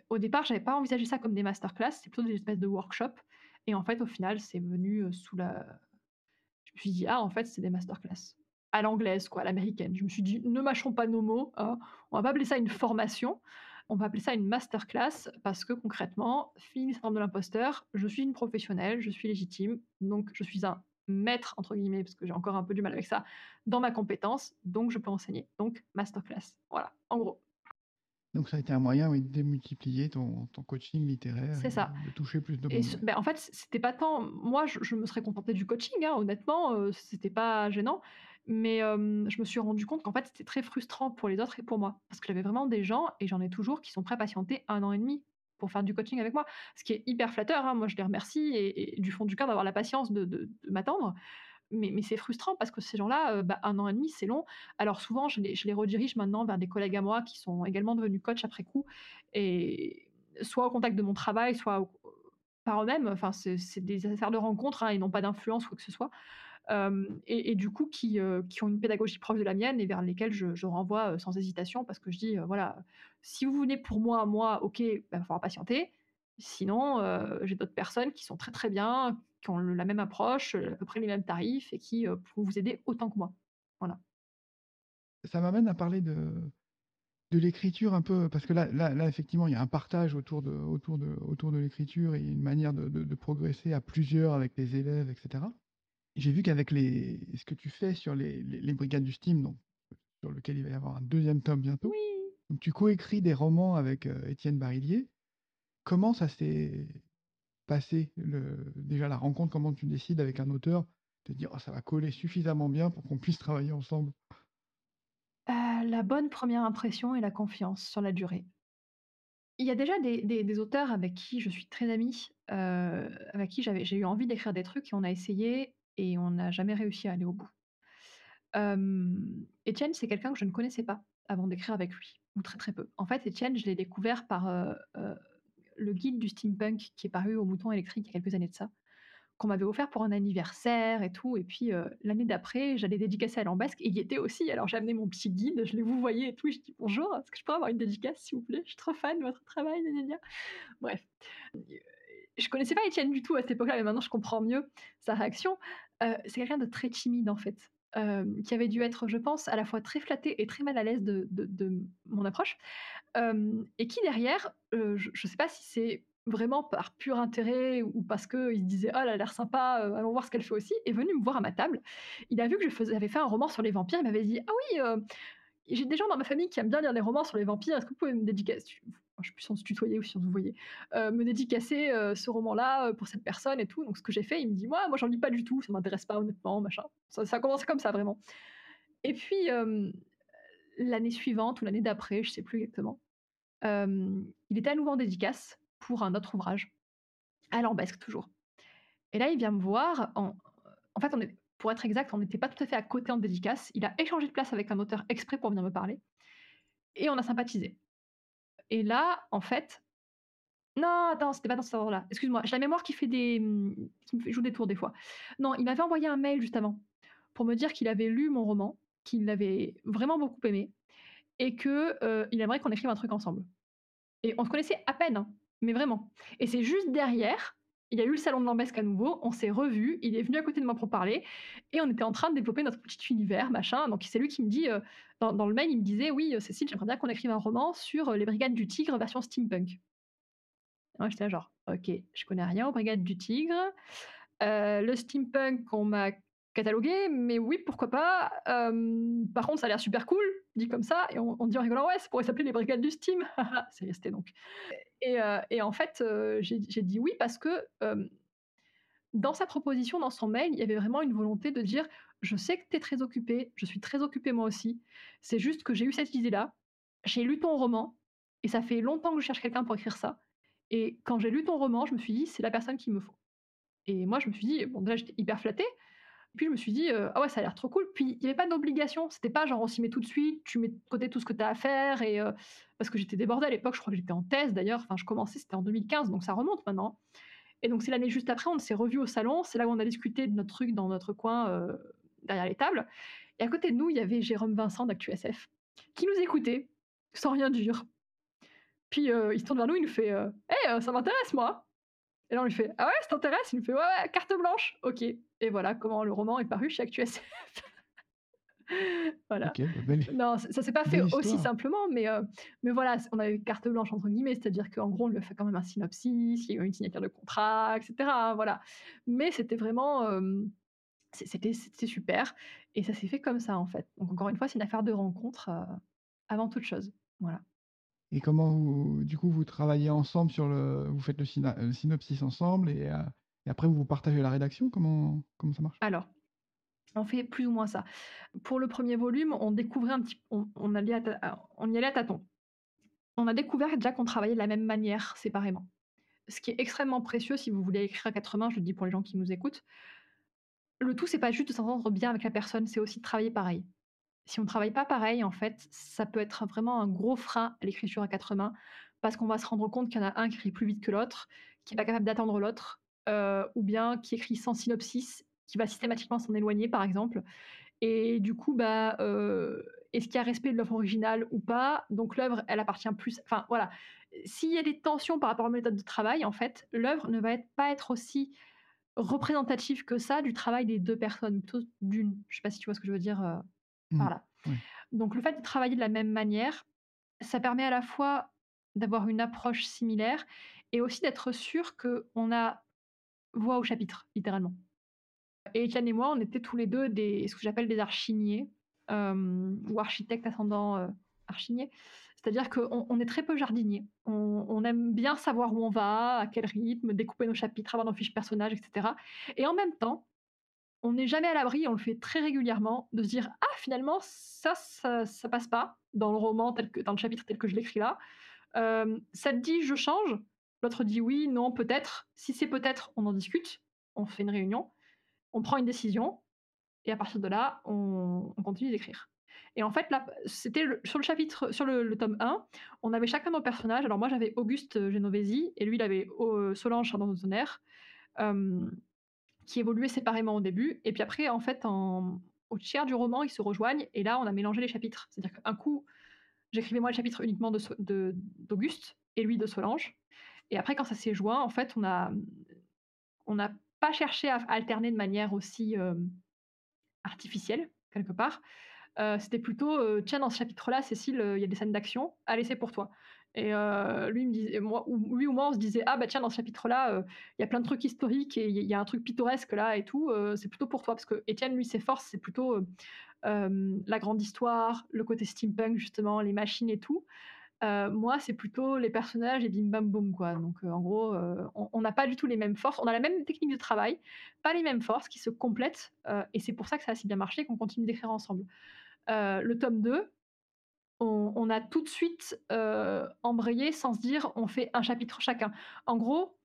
Au départ, j'avais pas envisagé ça comme des masterclass, c'est plutôt des espèces de workshops. Et en fait, au final, c'est venu sous la. Je me suis dit, ah, en fait, c'est des masterclass. À l'anglaise, quoi, à l'américaine. Je me suis dit, ne mâchons pas nos mots. hein. On va pas appeler ça une formation, on va appeler ça une masterclass parce que concrètement, fini syndrome de l'imposteur, je suis une professionnelle, je suis légitime, donc je suis un maître, entre guillemets, parce que j'ai encore un peu du mal avec ça, dans ma compétence, donc je peux enseigner. Donc, masterclass. Voilà, en gros. Donc ça a été un moyen oui, de démultiplier ton, ton coaching littéraire C'est ça. de toucher plus de monde. ben, en fait, c'était pas tant. Moi, je, je me serais contentée du coaching, hein, honnêtement, euh, c'était pas gênant. Mais je me suis rendu compte qu'en fait, c'était très frustrant pour les autres et pour moi. Parce que j'avais vraiment des gens, et j'en ai toujours, qui sont prêts à patienter un an et demi pour faire du coaching avec moi. Ce qui est hyper flatteur, hein. moi je les remercie et, du fond du cœur d'avoir la patience de, m'attendre. Mais, c'est frustrant parce que ces gens-là, bah, un an et demi, c'est long. Alors souvent, je les, redirige maintenant vers des collègues à moi qui sont également devenus coach après coup, et soit au contact de mon travail, soit par eux-mêmes. Enfin, c'est des affaires de rencontres hein, et non pas d'influence ou quoi que ce soit et, du coup qui, ont une pédagogie proche de la mienne et vers lesquelles je, renvoie sans hésitation parce que je dis voilà, si vous venez pour moi, moi, ok, il bah, va patienter. Sinon, j'ai d'autres personnes qui sont très très bien, qui ont la même approche, à peu près les mêmes tarifs et qui pourront vous aider autant que moi. Voilà. Ça m'amène à parler de, l'écriture un peu, parce que là, là, effectivement, il y a un partage autour de l'écriture et une manière de, de, progresser à plusieurs avec les élèves, etc. J'ai vu qu'avec les ce que tu fais sur les les brigades du Steam, donc sur lequel il va y avoir un deuxième tome bientôt. Oui! Donc tu coécris des romans avec, Étienne Barillier. Comment ça s'est passé le déjà la rencontre? Comment tu décides avec un auteur de dire: «Oh ça va coller suffisamment bien pour qu'on puisse travailler ensemble»? la bonne première impression et la confiance sur la durée. Il y a déjà des des auteurs avec qui je suis très amie, avec qui j'avais j'ai eu envie d'écrire des trucs et on a essayé et on n'a jamais réussi à aller au bout. Étienne, c'est quelqu'un que je ne connaissais pas avant d'écrire avec lui, ou très très peu. En fait, Étienne, je l'ai découvert par le guide du steampunk qui est paru au Mouton électrique il y a quelques années de ça, qu'on m'avait offert pour un anniversaire et tout. Et puis l'année d'après, j'allais dédicacer à Lambesque et il y était aussi. Alors j'ai amené mon petit guide, je l'ai vous voyez et tout. je dis bonjour, est-ce que je pourrais avoir une dédicace s'il vous plaît? Je suis trop fan de votre travail. Bref je connaissais pas Étienne du tout à cette époque-là, mais maintenant je comprends mieux sa réaction. Euh, c'est quelqu'un de très timide en fait, euh, qui avait dû être, je pense, à la fois très flatté et très mal à l'aise de, mon approche, euh, et qui derrière, je ne sais pas si c'est vraiment par pur intérêt ou parce qu'il se disait oh elle a l'air sympa, allons voir ce qu'elle fait aussi, est venu me voir à ma table. Il a vu que je faisais, fait un roman sur les vampires, il m'avait dit ah oui j'ai des gens dans ma famille qui aiment bien lire les romans sur les vampires. Est-ce que vous pouvez me dédicacer? Je sais plus si on se tutoyait ou si on se voyait, me dédicacer ce roman-là pour cette personne et tout. Donc ce que j'ai fait, il me dit moi, moi j'en lis pas du tout, ça m'intéresse pas honnêtement, machin. Ça, ça, a commencé comme ça vraiment. Et puis l'année suivante ou l'année d'après, je sais plus exactement, il était à nouveau en dédicace pour un autre ouvrage, à Lambesque toujours. Et là, il vient me voir. En, fait, pour être exact, on n'était pas tout à fait à côté en dédicace. Il a échangé de place avec un auteur exprès pour venir me parler. Et on a sympathisé. Et là, en fait, non, attends, c'était pas dans ce ordre-là. Excuse-moi, j'ai la mémoire qui fait des, mmh, qui joue des tours des fois. Non, il m'avait envoyé un mail juste avant pour me dire qu'il avait lu mon roman, qu'il l'avait vraiment beaucoup aimé et que il aimerait qu'on écrive un truc ensemble. Et on se connaissait à peine, hein, mais vraiment. Et c'est juste derrière il y a eu le salon de Lambesque à nouveau, on s'est revus, il est venu à côté de moi pour parler, et on était en train de développer notre petit univers, machin. Donc c'est lui qui me dit, euh, dans, le mail, il me disait, oui, euh, Cécile, j'aimerais bien qu'on écrive un roman sur euh, les Brigades du Tigre version steampunk. Moi, j'étais genre, ok, je connais rien aux Brigades du Tigre. le steampunk, on m'a catalogué, mais oui, pourquoi pas. par contre, ça a l'air super cool, dit comme ça, et on, dit en rigolant, ouais, ça pourrait s'appeler les Brigades du Steam. c'est resté donc. Euh, et, en fait, euh, j'ai dit oui parce que dans sa proposition, dans son mail, il y avait vraiment une volonté de dire je sais que tu es très occupé, je suis très occupé moi aussi. C'est juste que j'ai eu cette idée-là, j'ai lu ton roman, et ça fait longtemps que je cherche quelqu'un pour écrire ça. Et quand j'ai lu ton roman, je me suis dit c'est la personne qu'il me faut. Et moi, je me suis dit bon, déjà, j'étais hyper flattée. Puis je me suis dit, ah ouais, ça a l'air trop cool. Puis il n'y avait pas d'obligation. C'était pas genre on s'y met tout de suite, tu mets de côté tout ce que tu as à faire. Et, parce que j'étais débordée à l'époque, je crois que j'étais en thèse d'ailleurs. Enfin, je commençais, c'était en 2015, donc ça remonte maintenant. Et donc c'est l'année juste après, on s'est revus au salon. C'est là où on a discuté de notre truc dans notre coin derrière les tables. Et à côté de nous, il y avait Jérôme Vincent d'ActuSF qui nous écoutait sans rien dire. Puis il se tourne vers nous, il nous fait Hé, ça m'intéresse moi et là, on lui fait Ah ouais, ça t'intéresse? Il nous fait Ouais, ouais, carte blanche. Ok. Et voilà comment le roman est paru chez ActuSF. voilà. Bah, non, ça, s'est pas fait aussi simplement, mais, euh, mais voilà, on a eu carte blanche entre guillemets, c'est-à-dire qu'en gros, on lui a fait quand même un synopsis, il y a eu une signature de contrat, etc. voilà. Mais c'était vraiment. Euh, c'était, c'était super. Et ça s'est fait comme ça, en fait. Donc, encore une fois, c'est une affaire de rencontre euh, avant toute chose. Voilà. Et comment vous, du coup, vous travaillez ensemble sur le, vous faites le, synopsis ensemble et, euh, après vous partagez la rédaction? Comment comment ça marche? Alors, On fait plus ou moins ça. Pour le premier volume, on découvrait un petit on allait on y allait à tâtons. On a découvert déjà qu'on travaillait de la même manière séparément. Ce qui est extrêmement précieux si vous voulez écrire à quatre mains, je le dis pour les gens qui nous écoutent. Le tout, c'est pas juste de s'entendre bien avec la personne, c'est aussi de travailler pareil. Si on travaille pas pareil, en fait, ça peut être vraiment un gros frein à l'écriture à quatre mains, parce qu'on va se rendre compte qu'il y en a un qui écrit plus vite que l'autre, qui est pas capable d'attendre l'autre, heu, ou bien qui écrit sans synopsis, qui va systématiquement s'en éloigner, par exemple. Et du coup, bah, heu, est-ce qu'il y a respect de l'œuvre originale ou pas? Donc l'œuvre, elle appartient plus enfin voilà. S'il y a des tensions par rapport aux méthodes de travail, en fait, l'œuvre ne va pas être aussi représentative que ça du travail des 2 personnes, plutôt d'une. Je sais pas si tu vois ce que je veux dire, heu, Mmh. Par là. Ouais. Donc le fait de travailler de la même manière, ça permet à la fois d'avoir une approche similaire et aussi d'être sûr qu'on a voix au chapitre, littéralement. Et Étienne et moi, on était tous les 2 des ce que j'appelle des archiniers, ou architectes ascendant, heu, archinier. C'est-à-dire qu'on on est très peu jardiniers. On on aime bien savoir où on va, à quel rythme, découper nos chapitres, avoir nos fiches personnages et cetera et en même temps, on n'est jamais à l'abri, on le fait très régulièrement, de se dire: «Ah finalement ça, ça ça passe pas dans le roman tel que dans le chapitre tel que je l'écris là. Hem, ça te dit je change?» L'autre dit: «Oui, non, peut-être». Si c'est peut-être, on en discute, on fait une réunion, on prend une décision et à partir de là, on on continue d'écrire. Et en fait là, c'était sur le chapitre sur le tome 1, on avait chacun nos personnages. Alors moi j'avais Auguste, heu, Genovesi et lui il avait au Solange Chardon-Tonnerre, hem, qui séparément au début et puis après en fait en au tiers du roman, ils se rejoignent et là on a mélangé les chapitres. C'est-à-dire qu'un coup, j'écrivais moi le chapitre uniquement de So de d'Auguste et lui de Solange et après quand ça s'est joint, en fait, on a, on n'a pas cherché à alterner de manière aussi, hem, artificielle, quelque part. Heu, c'était plutôt, heu: «Tiens, dans ce chapitre-là, Cécile, il y a des scènes d'action. Allez, c'est pour toi» et heu, lui, ou moi, on se disait: «Ah bah tiens, dans ce chapitre-là, heu, il y a plein de trucs historiques et il y a un truc pittoresque là et tout, heu, c'est plutôt pour toi». Parce qu'Étienne, lui, ses forces, c'est plutôt, la grande histoire, le côté steampunk justement, les machines et tout. Moi, c'est plutôt les personnages et bim bam boum, quoi. Donc en gros, on n'a pas du tout les mêmes forces. On a la même technique de travail, pas les mêmes forces qui se complètent, et c'est pour ça que ça a si bien marché qu'on continue d'écrire ensemble. Le tome 2, on a tout de suite, heu, embrayé sans se dire: «On fait un chapitre chacun». En gros,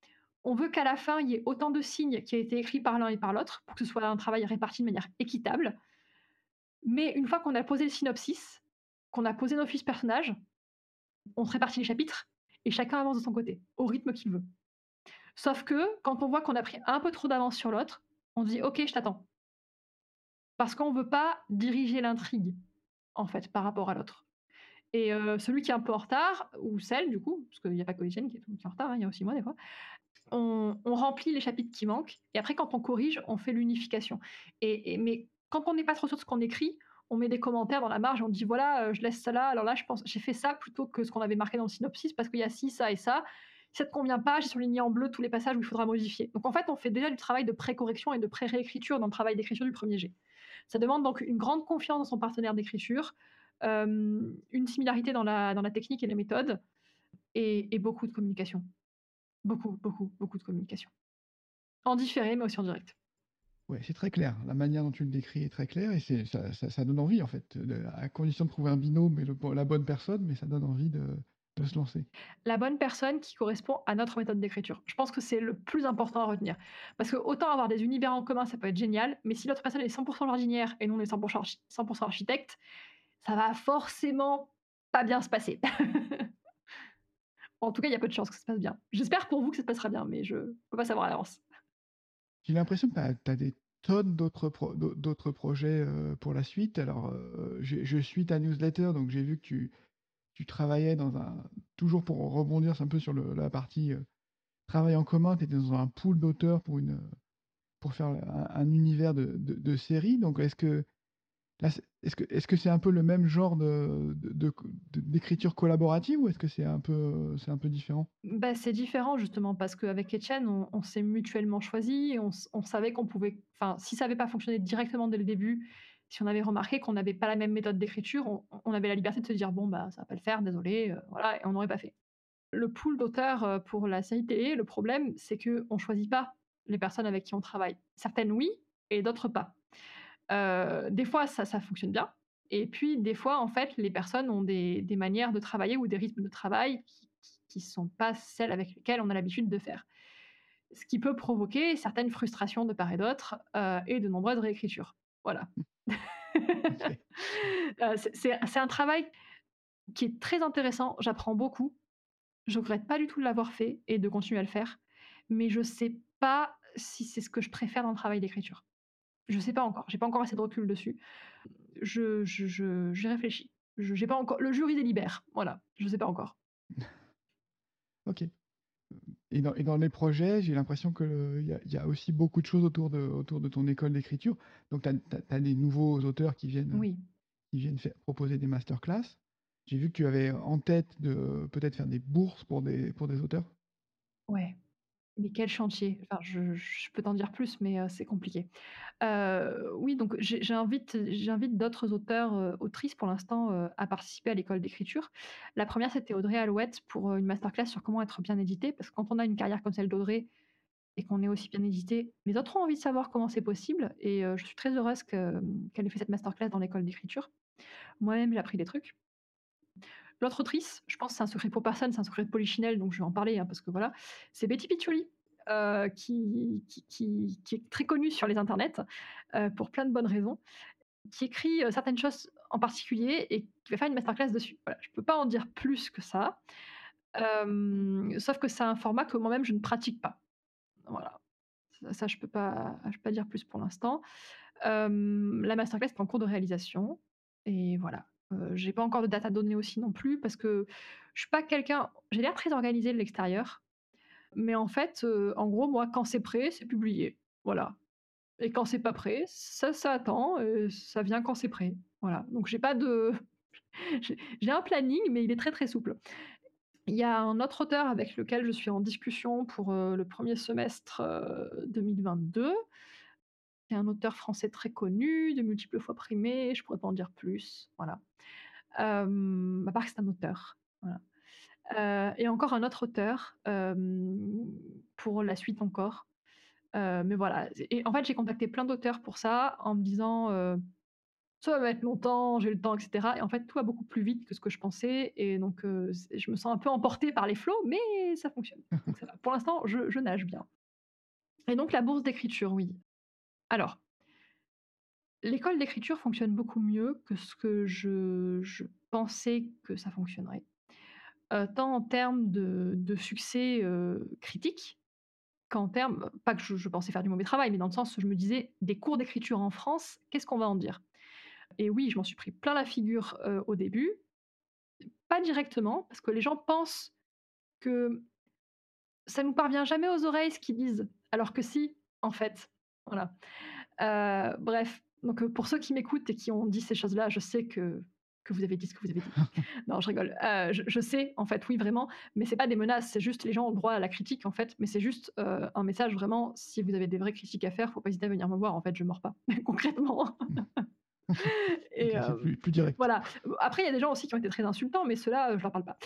on veut qu'à la fin, il y ait autant de signes qui aient été écrits par l'un et par l'autre pour que ce soit un travail réparti de manière équitable. Mais une fois qu'on a posé le synopsis, qu'on a posé nos fiches personnages, on se répartit les chapitres et chacun avance de son côté, au rythme qu'il veut. Sauf que quand on voit qu'on a pris un peu trop d'avance sur l'autre, on dit: «OK, je t'attends». Parce qu'on veut pas diriger l'intrigue, en fait, par rapport à l'autre. Et celui qui est un peu en retard, ou celle du coup, parce qu'il y a pas que Etienne qui qui est en retard, hein, il y a aussi moi des fois, on remplit les chapitres qui manquent et après quand on corrige, on fait l'unification. Et mais quand on n'est pas trop sûr de ce qu'on écrit, on met des commentaires dans la marge, on dit: «Voilà, je laisse ça là, alors là j'ai fait ça plutôt que ce qu'on avait marqué dans le synopsis parce qu'il y a ci, ça et ça. Si ça te convient pas, j'ai surligné en bleu tous les passages où il faudra modifier». Donc en fait, on fait déjà du travail de pré-correction et de pré-réécriture dans le travail d'écriture du premier jet. Ça demande donc une grande confiance dans son partenaire d'écriture, une similarité dans la dans la technique et les méthodes et et beaucoup de communication. Beaucoup, beaucoup, beaucoup de communication. En différé, mais aussi en direct. Ouais, c'est très clair. La manière dont tu le décris est très claire et c'est ça ça ça donne envie en fait, de à condition de trouver un binôme et le la bonne personne, mais ça donne envie de de se lancer. La bonne personne qui correspond à notre méthode d'écriture. Je pense que c'est le plus important à retenir. Parce que autant avoir des univers en commun, ça peut être génial, mais si l'autre personne est 100% jardinière et nous on est 100 archi 100 architecte, ça va forcément pas bien se passer. En tout cas, il y a peu de chances que ça se passe bien. J'espère pour vous que ça se passera bien, mais je peux pas savoir à l'avance. J'ai l'impression que tu as des tonnes d'autres pro d'au d'autres projets, heu, pour la suite. Alors, heu, je suis ta newsletter, donc j'ai vu que tu travaillais dans un toujours pour rebondir un peu sur la partie, heu, travail en commun, tu étais dans un pool d'auteurs pour faire un un univers de de de série. Donc est-ce que est-ce que que c'est un peu le même genre d'écriture collaborative ou est-ce que c'est un peu, différent? Bah, c'est différent justement parce qu'avec Etienne, on on s'est mutuellement choisis et on on savait qu'on pouvait enfin, si ça avait pas fonctionné directement dès le début, si on avait remarqué qu'on n'avait pas la même méthode d'écriture, on on avait la liberté de se dire: «Bon, bah, ça va pas le faire, désolé», heu, voilà et on n'aurait pas fait. Le pool d'auteurs, heu, pour la série télé, le problème, c'est qu'on choisit pas les personnes avec qui on travaille. Certaines oui et d'autres pas. Euh, des fois, ça, ça fonctionne bien. Et puis, des fois, en fait, les personnes ont des, des manières de travailler ou des rythmes de travail qui ne sont pas celles avec lesquelles on a l'habitude de faire. Ce qui peut provoquer certaines frustrations de part et d'autre euh, et de nombreuses réécritures. Voilà. Euh, c'est un travail qui est très intéressant. J'apprends beaucoup. Je regrette pas du tout de l'avoir fait et de continuer à le faire. Mais je sais pas si c'est ce que je préfère dans le travail d'écriture. Je sais pas encore. J'ai pas encore assez de recul dessus. Je, je, je j'y réfléchis. Je, j'ai pas encore. Le jury délibère. Voilà. Je sais pas encore. ok. Et dans, et dans les projets, j'ai l'impression qu'il y, y, a aussi beaucoup de choses autour de, autour de ton école d'écriture. Donc, tu as, des nouveaux auteurs qui viennent, oui. qui viennent faire, proposer des masterclass. J'ai vu que tu avais en tête de peut-être faire des bourses pour des, pour des auteurs. Ouais. Mais quel chantier? Je, peux t'en dire plus, mais c'est compliqué. Oui, donc j'invite, d'autres auteurs, autrices pour l'instant à participer à l'école d'écriture. La première, c'était Audrey Alouette pour une masterclass sur comment être bien édité, parce que quand on a une carrière comme celle d'Audrey et qu'on est aussi bien édité, les autres ont envie de savoir comment c'est possible. Et je suis très heureuse qu'elle ait fait cette masterclass dans l'école d'écriture. Moi-même, j'ai appris des trucs. L'autre autrice, je pense que c'est un secret pour personne, c'est un secret de Polichinelle, donc je vais en parler, hein, parce que voilà, c'est Betty Piccioli, euh, qui, est très connue sur les internets, euh, pour plein de bonnes raisons, qui écrit euh, certaines choses en particulier et qui va faire une masterclass dessus. Voilà, je ne peux pas en dire plus que ça, sauf que c'est un format que moi-même je ne pratique pas. Voilà. Ça, je ne peux, pas, peux pas dire plus pour l'instant. la masterclass est en cours de réalisation. Et voilà. Euh, j'ai pas encore de date à donner aussi non plus parce que je suis pas quelqu'un. J'ai l'air très organisé de l'extérieur, mais en fait, en gros, moi, quand c'est prêt, c'est publié. Voilà. Et quand c'est pas prêt, ça, ça attend. ça vient quand c'est prêt. Voilà. Donc j'ai pas de. j'ai un planning, mais il est très très souple. Il y a un autre auteur avec lequel je suis en discussion pour le premier semestre 2022 c'est un auteur français très connu, de multiples fois primé, je pourrais pas en dire plus, voilà. à part que c'est un auteur, et encore un autre auteur, pour la suite encore. mais voilà, et en fait, j'ai contacté plein d'auteurs pour ça, en me disant, «Ça va mettre longtemps, j'ai le temps» etc. et en fait, tout va beaucoup plus vite que ce que je pensais et donc je me sens un peu emportée par les flots, mais ça fonctionne. Pour l'instant, je nage bien. Et donc la bourse d'écriture, oui. Alors, l'école d'écriture fonctionne beaucoup mieux que ce que je, pensais que ça fonctionnerait. Euh, tant en termes de, succès euh, critique, qu'en termes, pas que je, pensais faire du mauvais travail, mais dans le sens où je me disais, des cours d'écriture en France, qu'est-ce qu'on va en dire? Et oui, je m'en suis pris plein la figure euh, au début, pas directement, parce que les gens pensent que ça nous parvient jamais aux oreilles ce qu'ils disent, alors que si, en fait, voilà. Euh, bref, donc euh, pour ceux qui m'écoutent et qui ont dit ces choses-là, je sais que que vous avez dit ce que vous avez dit. non, je rigole. Euh, je, sais, en fait, oui, vraiment, mais c'est pas des menaces, c'est juste les gens ont le droit à la critique, en fait, mais c'est juste un message vraiment. Si vous avez des vraies critiques à faire, faut pas hésiter à venir me voir. En fait, je mords pas, concrètement. et plus, direct. Voilà. Après, il y a des gens aussi qui ont été très insultants, mais ceux-là, je leur parle pas.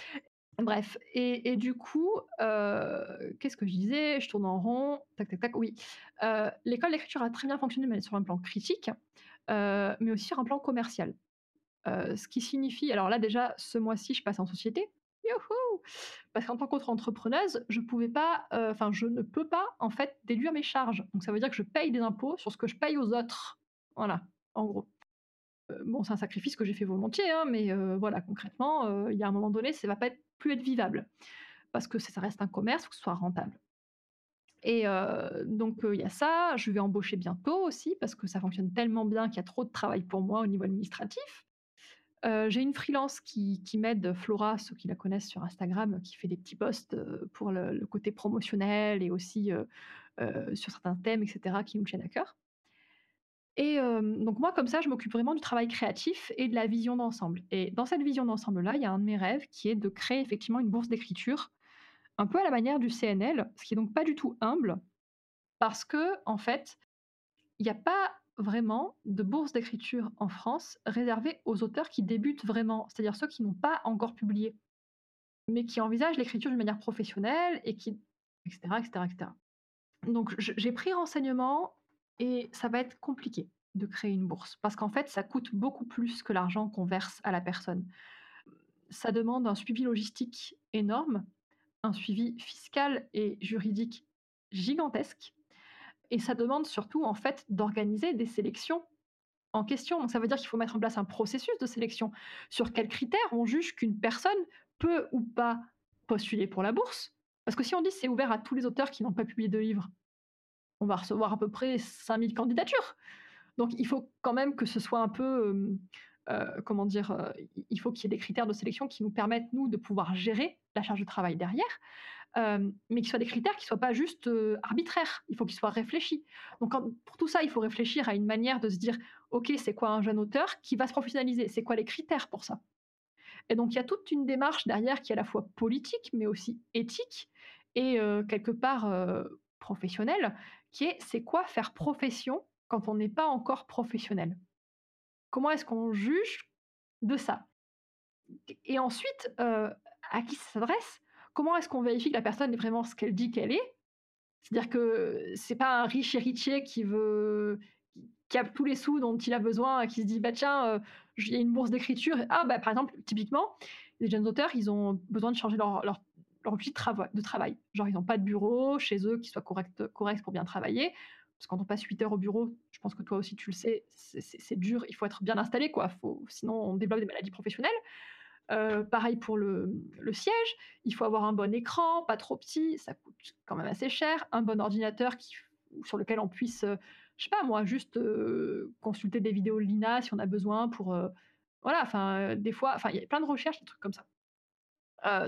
Bref, et, du coup, euh, qu'est-ce que je disais? Je tourne en rond, tac, tac, tac, oui. Euh, l'école d'écriture a très bien fonctionné, mais sur un plan critique, euh, mais aussi sur un plan commercial. ce qui signifie, alors là déjà, ce mois-ci, je passe en société, Youhou parce qu'en tant qu'autre entrepreneuse, je pouvais pas, enfin, je ne peux pas en fait déduire mes charges. Donc ça veut dire que je paye des impôts sur ce que je paye aux autres. Voilà, en gros. Euh, bon, c'est un sacrifice que j'ai fait volontiers, hein, mais euh, voilà, concrètement, euh, il y a un moment donné, ça va pas être, plus être vivable parce que ça reste un commerce, faut que ce soit rentable. Et donc il y a ça, je vais embaucher bientôt aussi parce que ça fonctionne tellement bien qu'il y a trop de travail pour moi au niveau administratif. j'ai une freelance qui, m'aide, Flora, ceux qui la connaissent sur Instagram, qui fait des petits posts pour le, le côté promotionnel et aussi sur certains thèmes, etc., qui nous tiennent à cœur. Et donc moi, comme ça, je m'occupe vraiment du travail créatif et de la vision d'ensemble. Et dans cette vision d'ensemble-là, il y a un de mes rêves qui est de créer effectivement une bourse d'écriture, un peu à la manière du CNL, ce qui est donc pas du tout humble, parce que en fait, il n'y a pas vraiment de bourse d'écriture en France réservée aux auteurs qui débutent vraiment, c'est-à-dire ceux qui n'ont pas encore publié, mais qui envisagent l'écriture d'une manière professionnelle et qui, etc., etc., etc. Donc j'ai pris renseignement et ça va être compliqué. de créer une bourse parce qu'en fait, ça coûte beaucoup plus que l'argent qu'on verse à la personne. Ça demande un suivi logistique énorme, un suivi fiscal et juridique gigantesque et ça demande surtout en fait d'organiser des sélections en question. Donc ça veut dire qu'il faut mettre en place un processus de sélection. Sur quels critères on juge qu'une personne peut ou pas postuler pour la bourse Parce que si on dit c'est ouvert à tous les auteurs qui n'ont pas publié de livres, on va recevoir à peu près 5000 candidatures. Donc il faut quand même que ce soit un peu, euh, comment dire, euh, il faut qu'il y ait des critères de sélection qui nous permettent, nous, de pouvoir gérer la charge de travail derrière. mais qui soient des critères qui ne soient pas juste arbitraires, il faut qu'ils soient réfléchis. Donc pour tout ça, il faut réfléchir à une manière de se dire, OK, c'est quoi un jeune auteur qui va se professionnaliser? C'est quoi les critères pour ça? Et donc il y a toute une démarche derrière qui est à la fois politique, mais aussi éthique et quelque part professionnelle, qui est c'est quoi faire profession quand on n'est pas encore professionnel? Comment est-ce qu'on juge de ça? Et ensuite, à qui ça s'adresse? Comment est-ce qu'on vérifie que la personne est vraiment ce qu'elle dit qu'elle est? C'est-à-dire que c'est pas un riche héritier qui veut qui a tous les sous dont il a besoin, qui se dit bah tiens, il y a une bourse d'écriture. Ah bah par exemple, typiquement, les jeunes auteurs, ils ont besoin de changer leur, leur, leur outil de, travail. Genre ils n'ont pas de bureau chez eux qui soit correct, correct pour bien travailler. Parce que quand on passe 8 heures au bureau, je pense que toi aussi tu le sais, c'est dur, il faut être bien installé, quoi. Sinon on développe des maladies professionnelles. Euh, pareil pour le, siège, il faut avoir un bon écran, pas trop petit, ça coûte quand même assez cher, un bon ordinateur qui, sur lequel on puisse, euh, je sais pas moi, juste euh, consulter des vidéos Lina si on a besoin pour, voilà, enfin des fois, il y a plein de recherches, des trucs comme ça.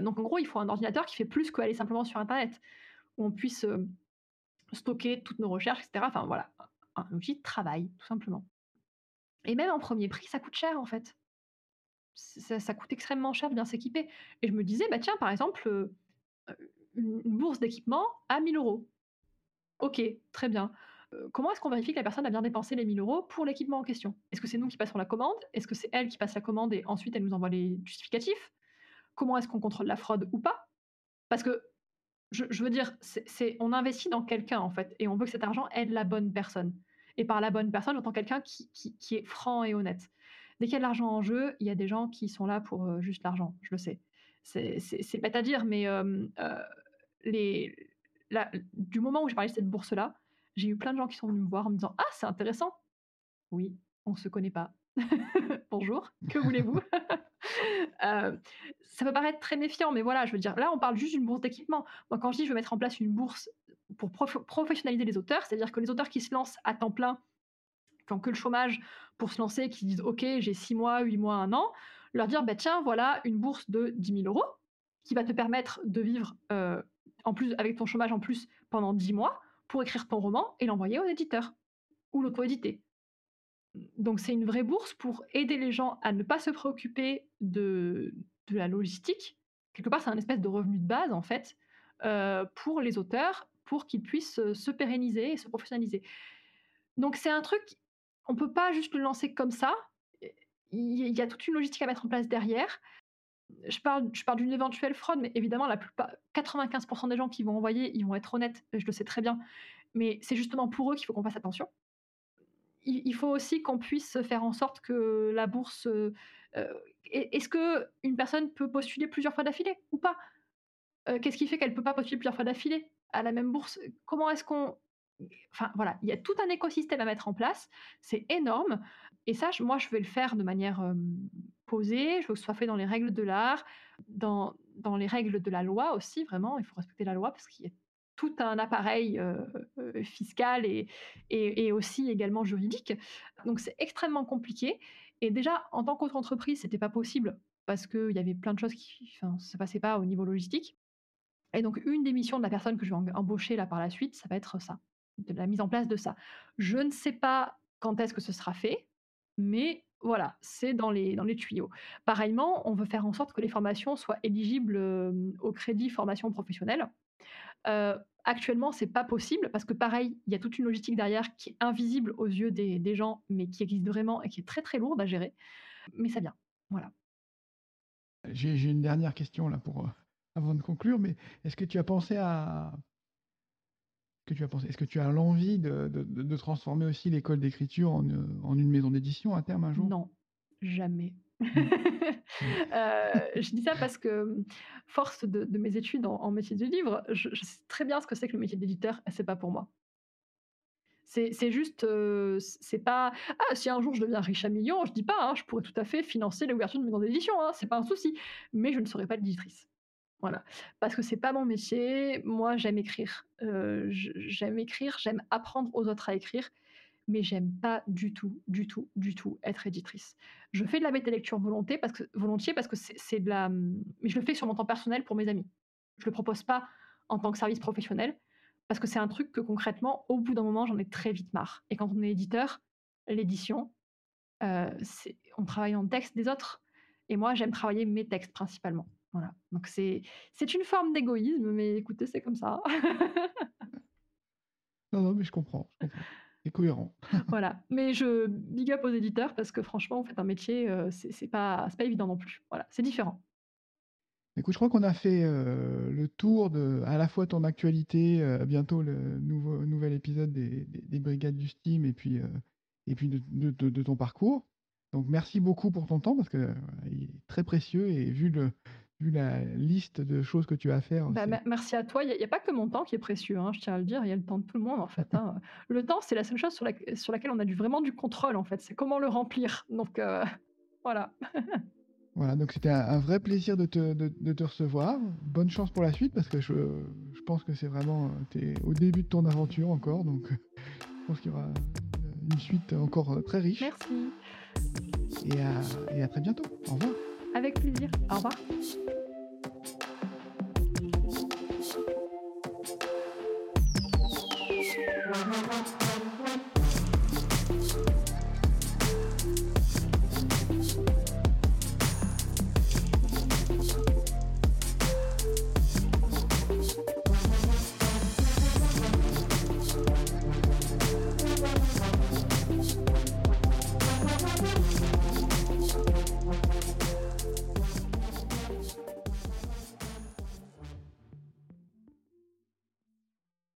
Donc en gros, il faut un ordinateur qui fait plus qu'aller simplement sur Internet, où on puisse stocker toutes nos recherches, etc. Enfin voilà, un outil de travail, tout simplement. Et même en premier prix, ça coûte cher en fait ça, coûte extrêmement cher de bien s'équiper. Et je me disais, bah tiens, par exemple, euh, une, bourse d'équipement à 1000 euros. Ok, très bien. Euh, comment est-ce qu'on vérifie que la personne a bien dépensé les 1000 euros pour l'équipement en question? Est-ce que c'est nous qui passons la commande? Est-ce que c'est elle qui passe la commande et ensuite elle nous envoie les justificatifs? Comment est-ce qu'on contrôle la fraude ou pas Parce que je, veux dire, c'est, on investit dans quelqu'un en fait, et on veut que cet argent aide la bonne personne. Et par la bonne personne, j'entends quelqu'un qui, qui est franc et honnête. Dès qu'il y a de l'argent en jeu, il y a des gens qui sont là pour juste l'argent, je le sais. C'est bête à dire, mais les, du moment où j'ai parlé de cette bourse-là, j'ai eu plein de gens qui sont venus me voir en me disant Ah, c'est intéressant Oui, on ne se connaît pas. Bonjour, que voulez-vous? Ça peut paraître très méfiant, mais voilà, je veux dire, là, on parle juste d'une bourse d'équipement. Moi, quand je dis je veux mettre en place une bourse pour professionnaliser les auteurs, c'est-à-dire que les auteurs qui se lancent à temps plein qui ont que le chômage pour se lancer, qui disent OK, j'ai 6 mois, 8 mois, 1 an, leur dire bah, tiens, voilà une bourse de 10 000 euros qui va te permettre de vivre euh, en plus avec ton chômage en plus pendant 10 mois pour écrire ton roman et l'envoyer aux éditeurs ou l'auto-éditer. Donc c'est une vraie bourse pour aider les gens à ne pas se préoccuper de, de la logistique. Quelque part, c'est un espèce de revenu de base en fait euh, pour les auteurs pour qu'ils puissent se pérenniser et se professionnaliser. Donc c'est un truc on peut pas juste le lancer comme ça. Il y a toute une logistique à mettre en place derrière. Je parle, je parle d'une éventuelle fraude, mais évidemment, la plupart, 95% des gens qui vont envoyer, ils vont être honnêtes, je le sais très bien. Mais c'est justement pour eux qu'il faut qu'on fasse attention. Il, faut aussi qu'on puisse faire en sorte que la bourse. Euh, est-ce que une personne peut postuler plusieurs fois d'affilée ou pas? Euh, Qu'est-ce qui fait qu'elle peut pas postuler plusieurs fois d'affilée à la même bourse? Comment est-ce qu'on Enfin voilà, il y a tout un écosystème à mettre en place. C'est énorme. Et ça, moi, je vais le faire de manière posée. Je veux que ce soit fait dans les règles de l'art, dans, dans les règles de la loi aussi. Vraiment, il faut respecter la loi parce qu'il y a tout un appareil fiscal et, aussi également juridique. Donc c'est extrêmement compliqué. Et déjà, en tant qu'autre entreprise, c'était pas possible parce qu'il y avait plein de choses qui ne se passaient pas au niveau logistique. Et donc, une des missions de la personne que je vais embaucher là par la suite, ça va être ça de la mise en place de ça. Je ne sais pas quand est-ce que ce sera fait, mais voilà, c'est dans les, dans les tuyaux. Pareillement, on veut faire en sorte que les formations soient éligibles au crédit formation professionnelle. Euh, actuellement, c'est pas possible parce que pareil, il y a toute une logistique derrière qui est invisible aux yeux des, des, gens, mais qui existe vraiment et qui est très très lourde à gérer. Mais ça vient. Voilà. J'ai une dernière question là pour avant de conclure, mais est-ce que tu as pensé à que tu as pensé? Est-ce que tu as l'envie de de de de transformer aussi l'école d'écriture en, heu, en une maison d'édition à terme, un jour? Non, jamais. Mmh. Mmh. Heu, je dis ça parce que, force de de mes études en métier du livre, je sais très bien ce que c'est que le métier d'éditeur c'est pas pour moi. C'est juste, heu, c c'est pas ah si un jour je deviens riche à millions, je dis pas, hein, je pourrais tout à fait financer l'ouverture d'une maison d'édition, hein, c'est pas un souci, mais je ne serai pas l'éditrice. Voilà, parce que c'est pas mon métier. Moi, j'aime écrire, je j'aime écrire, j'aime apprendre aux autres à écrire, mais j'aime pas du tout, du tout, du tout être éditrice. Je fais de la bêta lecture volonté parce que volontiers parce que c'est de la, mmh mais je le fais sur mon temps personnel pour mes amis. Je le propose pas en tant que service professionnel parce que c'est un truc que concrètement, au bout d'un moment, j'en ai très vite marre et quand on est éditeur, l'édition, c'est on travaille en texte des autres et moi, j'aime travailler mes textes principalement. Voilà, donc c'est une forme d'égoïsme, mais écoutez, c'est comme ça. Non, non, mais je comprends. C'est cohérent. Voilà, mais je big up aux éditeurs parce que franchement, vous faites un métier, heu, c'est pas pas évident non plus. Voilà, c'est différent. Écoute, je crois qu'on a fait, heu, le tour de à la fois ton actualité, heu, bientôt le nouveau nouvel épisode des des des Brigades du Steam et puis, heu, et puis de de de ton parcours. Donc merci beaucoup pour ton temps parce que, heu, il est très précieux et vu le vu la liste de choses que tu as à faire, Bah, merci à toi. Il y a pas que mon temps qui est précieux, hein, je tiens à le dire, il y a le temps de tout le monde en fait, hein. Le temps, c'est la seule chose sur laque sur laquelle on a du vraiment du contrôle en fait, c'est comment le remplir. Donc, heu, voilà. Voilà, donc c'était un un vrai plaisir de te de de te recevoir. Bonne chance pour la suite parce que je je pense que c'est vraiment, heu, tu es au début de ton aventure encore, donc, heu, je pense qu'il y aura, une suite encore, très riche. Merci. Et à et à très bientôt. Au revoir. Avec plaisir. Au revoir.